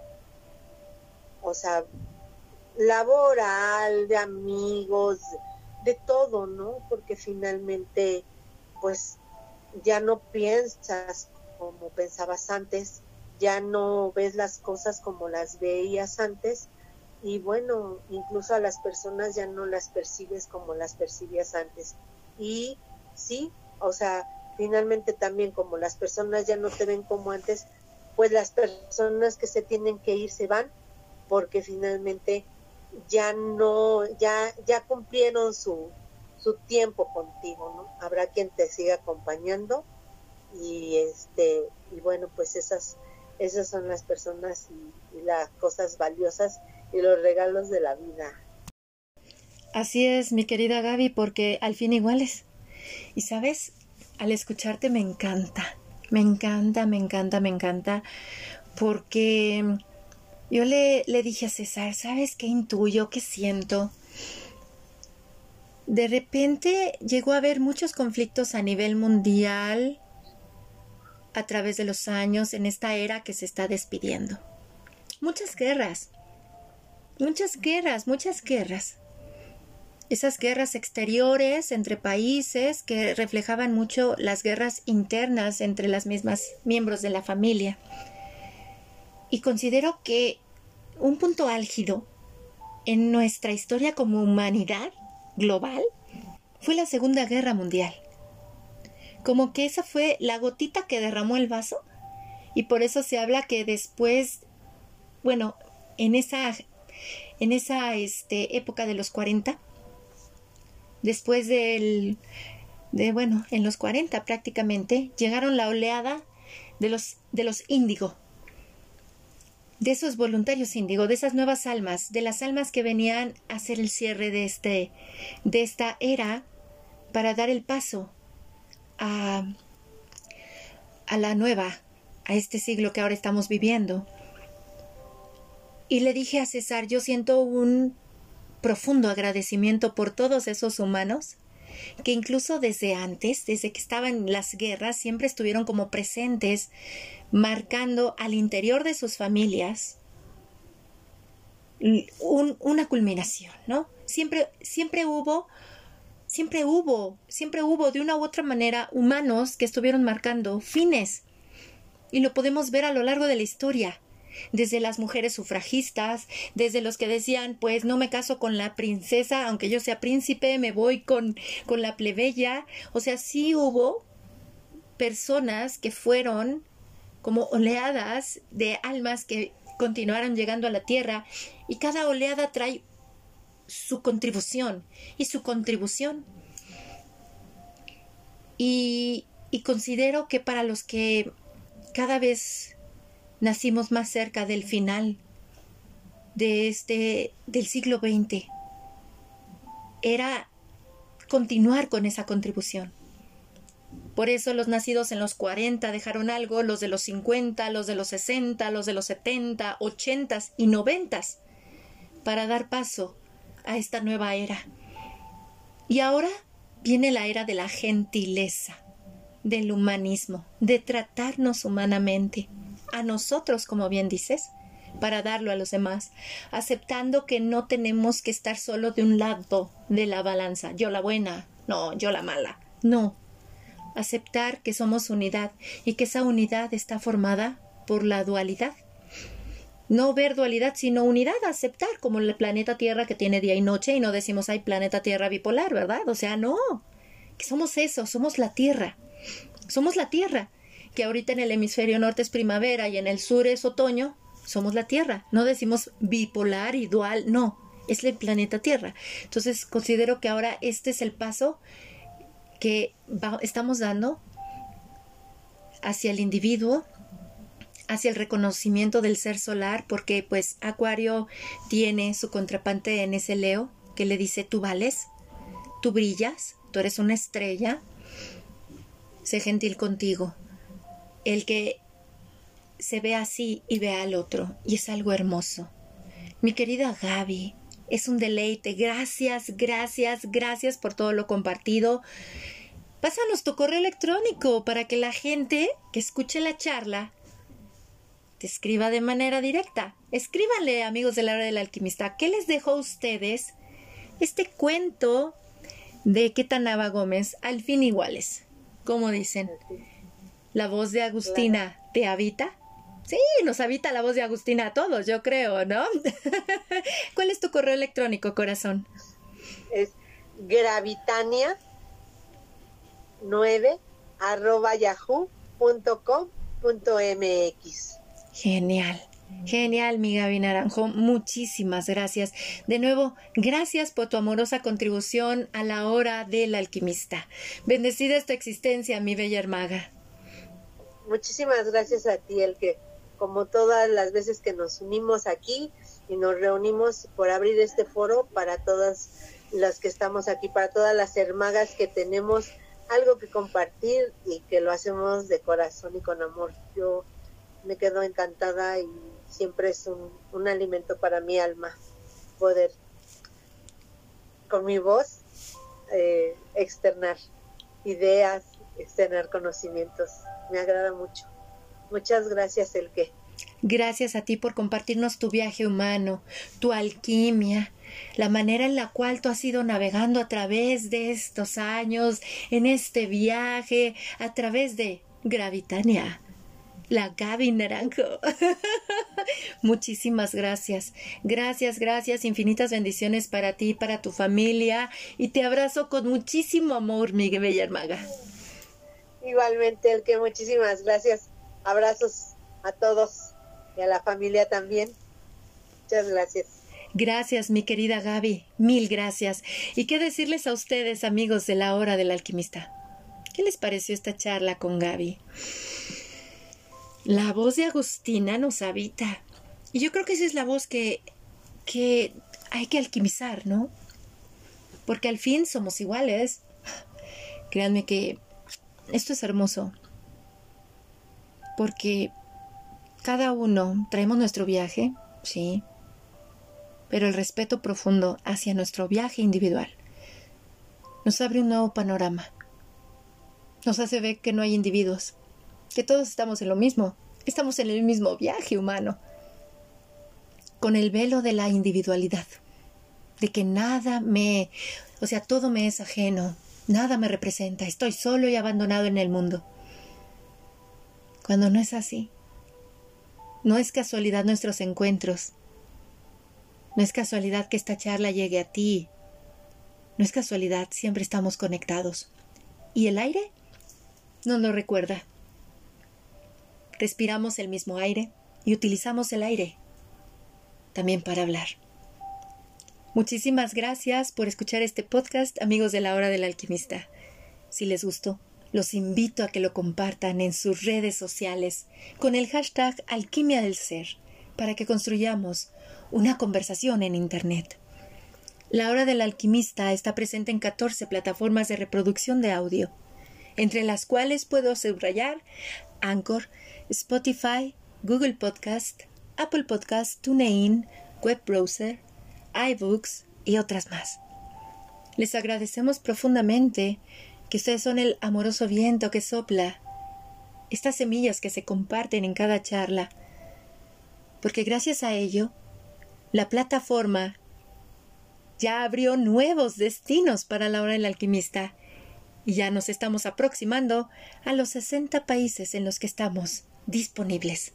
O sea, laboral, de amigos, de todo, ¿no? Porque finalmente, pues ya no piensas como pensabas antes, ya no ves las cosas como las veías antes y bueno, incluso a las personas ya no las percibes como las percibías antes. Y sí, o sea, finalmente también como las personas ya no te ven como antes, pues las personas que se tienen que ir se van porque finalmente ya no, ya, ya cumplieron su, su tiempo contigo, ¿no? Habrá quien te siga acompañando y este, y bueno, pues esas, esas son las personas y, y las cosas valiosas y los regalos de la vida. Así es, mi querida Gaby, porque al fin iguales. Y sabes, al escucharte me encanta, me encanta, me encanta, me encanta, porque yo le, le dije a César, ¿sabes qué intuyo, qué siento? De repente llegó a haber muchos conflictos a nivel mundial a través de los años en esta era que se está despidiendo. Muchas guerras, muchas guerras, muchas guerras. esas guerras exteriores entre países que reflejaban mucho las guerras internas entre las mismas miembros de la familia. Y considero que un punto álgido en nuestra historia como humanidad global fue la Segunda Guerra Mundial. Como que esa fue la gotita que derramó el vaso y por eso se habla que después, bueno, en esa, en esa este, época de los 40, después del, de, bueno, en los 40 prácticamente, llegaron la oleada de los, de los índigo, de esos voluntarios índigo, de esas nuevas almas, de las almas que venían a hacer el cierre de, este, de esta era para dar el paso a, a la nueva, a este siglo que ahora estamos viviendo. Y le dije a César, yo siento un profundo agradecimiento por todos esos humanos que incluso desde antes, desde que estaban las guerras, siempre estuvieron como presentes, marcando al interior de sus familias una culminación, ¿no? Siempre, siempre hubo, siempre hubo, siempre hubo de una u otra manera humanos que estuvieron marcando fines. Y lo podemos ver a lo largo de la historia desde las mujeres sufragistas, desde los que decían, pues no me caso con la princesa, aunque yo sea príncipe, me voy con, con la plebeya. O sea, sí hubo personas que fueron como oleadas de almas que continuaron llegando a la tierra y cada oleada trae su contribución y su contribución. Y, y considero que para los que cada vez nacimos más cerca del final de este del siglo XX era continuar con esa contribución. Por eso los nacidos en los 40 dejaron algo, los de los 50, los de los 60, los de los 70, 80 y 90 para dar paso a esta nueva era. Y ahora viene la era de la gentileza, del humanismo, de tratarnos humanamente a nosotros, como bien dices, para darlo a los demás, aceptando que no tenemos que estar solo de un lado de la balanza, yo la buena, no, yo la mala, no. Aceptar que somos unidad y que esa unidad está formada por la dualidad. No ver dualidad, sino unidad, aceptar como el planeta Tierra que tiene día y noche y no decimos hay planeta Tierra bipolar, ¿verdad? O sea, no, que somos eso, somos la Tierra, somos la Tierra que ahorita en el hemisferio norte es primavera y en el sur es otoño, somos la Tierra. No decimos bipolar y dual, no, es el planeta Tierra. Entonces considero que ahora este es el paso que estamos dando hacia el individuo, hacia el reconocimiento del ser solar, porque pues Acuario tiene su contrapante en ese Leo que le dice tú vales, tú brillas, tú eres una estrella, sé gentil contigo, el que se ve así y ve al otro, y es algo hermoso. Mi querida Gaby, es un deleite. Gracias, gracias, gracias por todo lo compartido. Pásanos tu correo electrónico para que la gente que escuche la charla te escriba de manera directa. Escríbanle, amigos de la hora del alquimista, ¿qué les dejó a ustedes este cuento de Ketanaba Gómez al fin iguales? Como dicen. ¿La voz de Agustina te habita? Sí, nos habita la voz de Agustina a todos, yo creo, ¿no? ¿Cuál es tu correo electrónico, corazón? Es gravitania 9 arroba yahoo.com.mx. Genial. Genial, mi Gaby Naranjo. Muchísimas gracias. De nuevo, gracias por tu amorosa contribución a la hora del alquimista. Bendecida esta existencia, mi bella hermaga muchísimas gracias a ti, el que como todas las veces que nos unimos aquí y nos reunimos por abrir este foro para todas las que estamos aquí, para todas las hermagas que tenemos algo que compartir y que lo hacemos de corazón y con amor. Yo me quedo encantada y siempre es un, un alimento para mi alma poder con mi voz eh, externar ideas, externar conocimientos me agrada mucho. Muchas gracias, El que. Gracias a ti por compartirnos tu viaje humano, tu alquimia, la manera en la cual tú has ido navegando a través de estos años, en este viaje, a través de Gravitania, la Gaby Naranjo. Muchísimas gracias. Gracias, gracias, infinitas bendiciones para ti, para tu familia y te abrazo con muchísimo amor, mi bella hermaga. Igualmente, el que muchísimas gracias. Abrazos a todos y a la familia también. Muchas gracias. Gracias, mi querida Gaby. Mil gracias. ¿Y qué decirles a ustedes, amigos de la hora del alquimista? ¿Qué les pareció esta charla con Gaby? La voz de Agustina nos habita. Y yo creo que esa es la voz que, que hay que alquimizar, ¿no? Porque al fin somos iguales. Créanme que esto es hermoso. Porque cada uno traemos nuestro viaje, sí, pero el respeto profundo hacia nuestro viaje individual nos abre un nuevo panorama. Nos hace ver que no hay individuos, que todos estamos en lo mismo, estamos en el mismo viaje humano, con el velo de la individualidad, de que nada me, o sea, todo me es ajeno, nada me representa, estoy solo y abandonado en el mundo. Cuando no es así, no es casualidad nuestros encuentros, no es casualidad que esta charla llegue a ti, no es casualidad, siempre estamos conectados. ¿Y el aire? Nos lo recuerda. Respiramos el mismo aire y utilizamos el aire también para hablar. Muchísimas gracias por escuchar este podcast, amigos de la hora del alquimista. Si les gustó, los invito a que lo compartan en sus redes sociales con el hashtag alquimia del ser para que construyamos una conversación en Internet. La hora del alquimista está presente en 14 plataformas de reproducción de audio, entre las cuales puedo subrayar Anchor, Spotify, Google Podcast, Apple Podcast, TuneIn, Web Browser, iBooks y otras más. Les agradecemos profundamente que ustedes son el amoroso viento que sopla, estas semillas que se comparten en cada charla, porque gracias a ello, la plataforma ya abrió nuevos destinos para la hora del alquimista y ya nos estamos aproximando a los 60 países en los que estamos disponibles.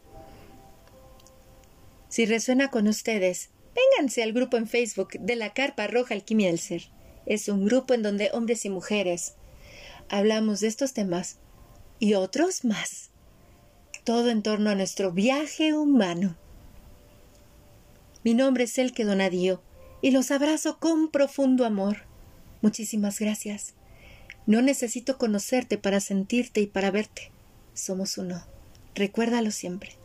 Si resuena con ustedes, vénganse al grupo en Facebook de la Carpa Roja Alquimia del Ser. Es un grupo en donde hombres y mujeres hablamos de estos temas y otros más. Todo en torno a nuestro viaje humano. Mi nombre es Elke Donadío y los abrazo con profundo amor. Muchísimas gracias. No necesito conocerte para sentirte y para verte. Somos uno. Recuérdalo siempre.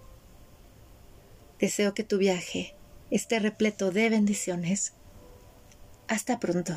Deseo que tu viaje esté repleto de bendiciones. Hasta pronto.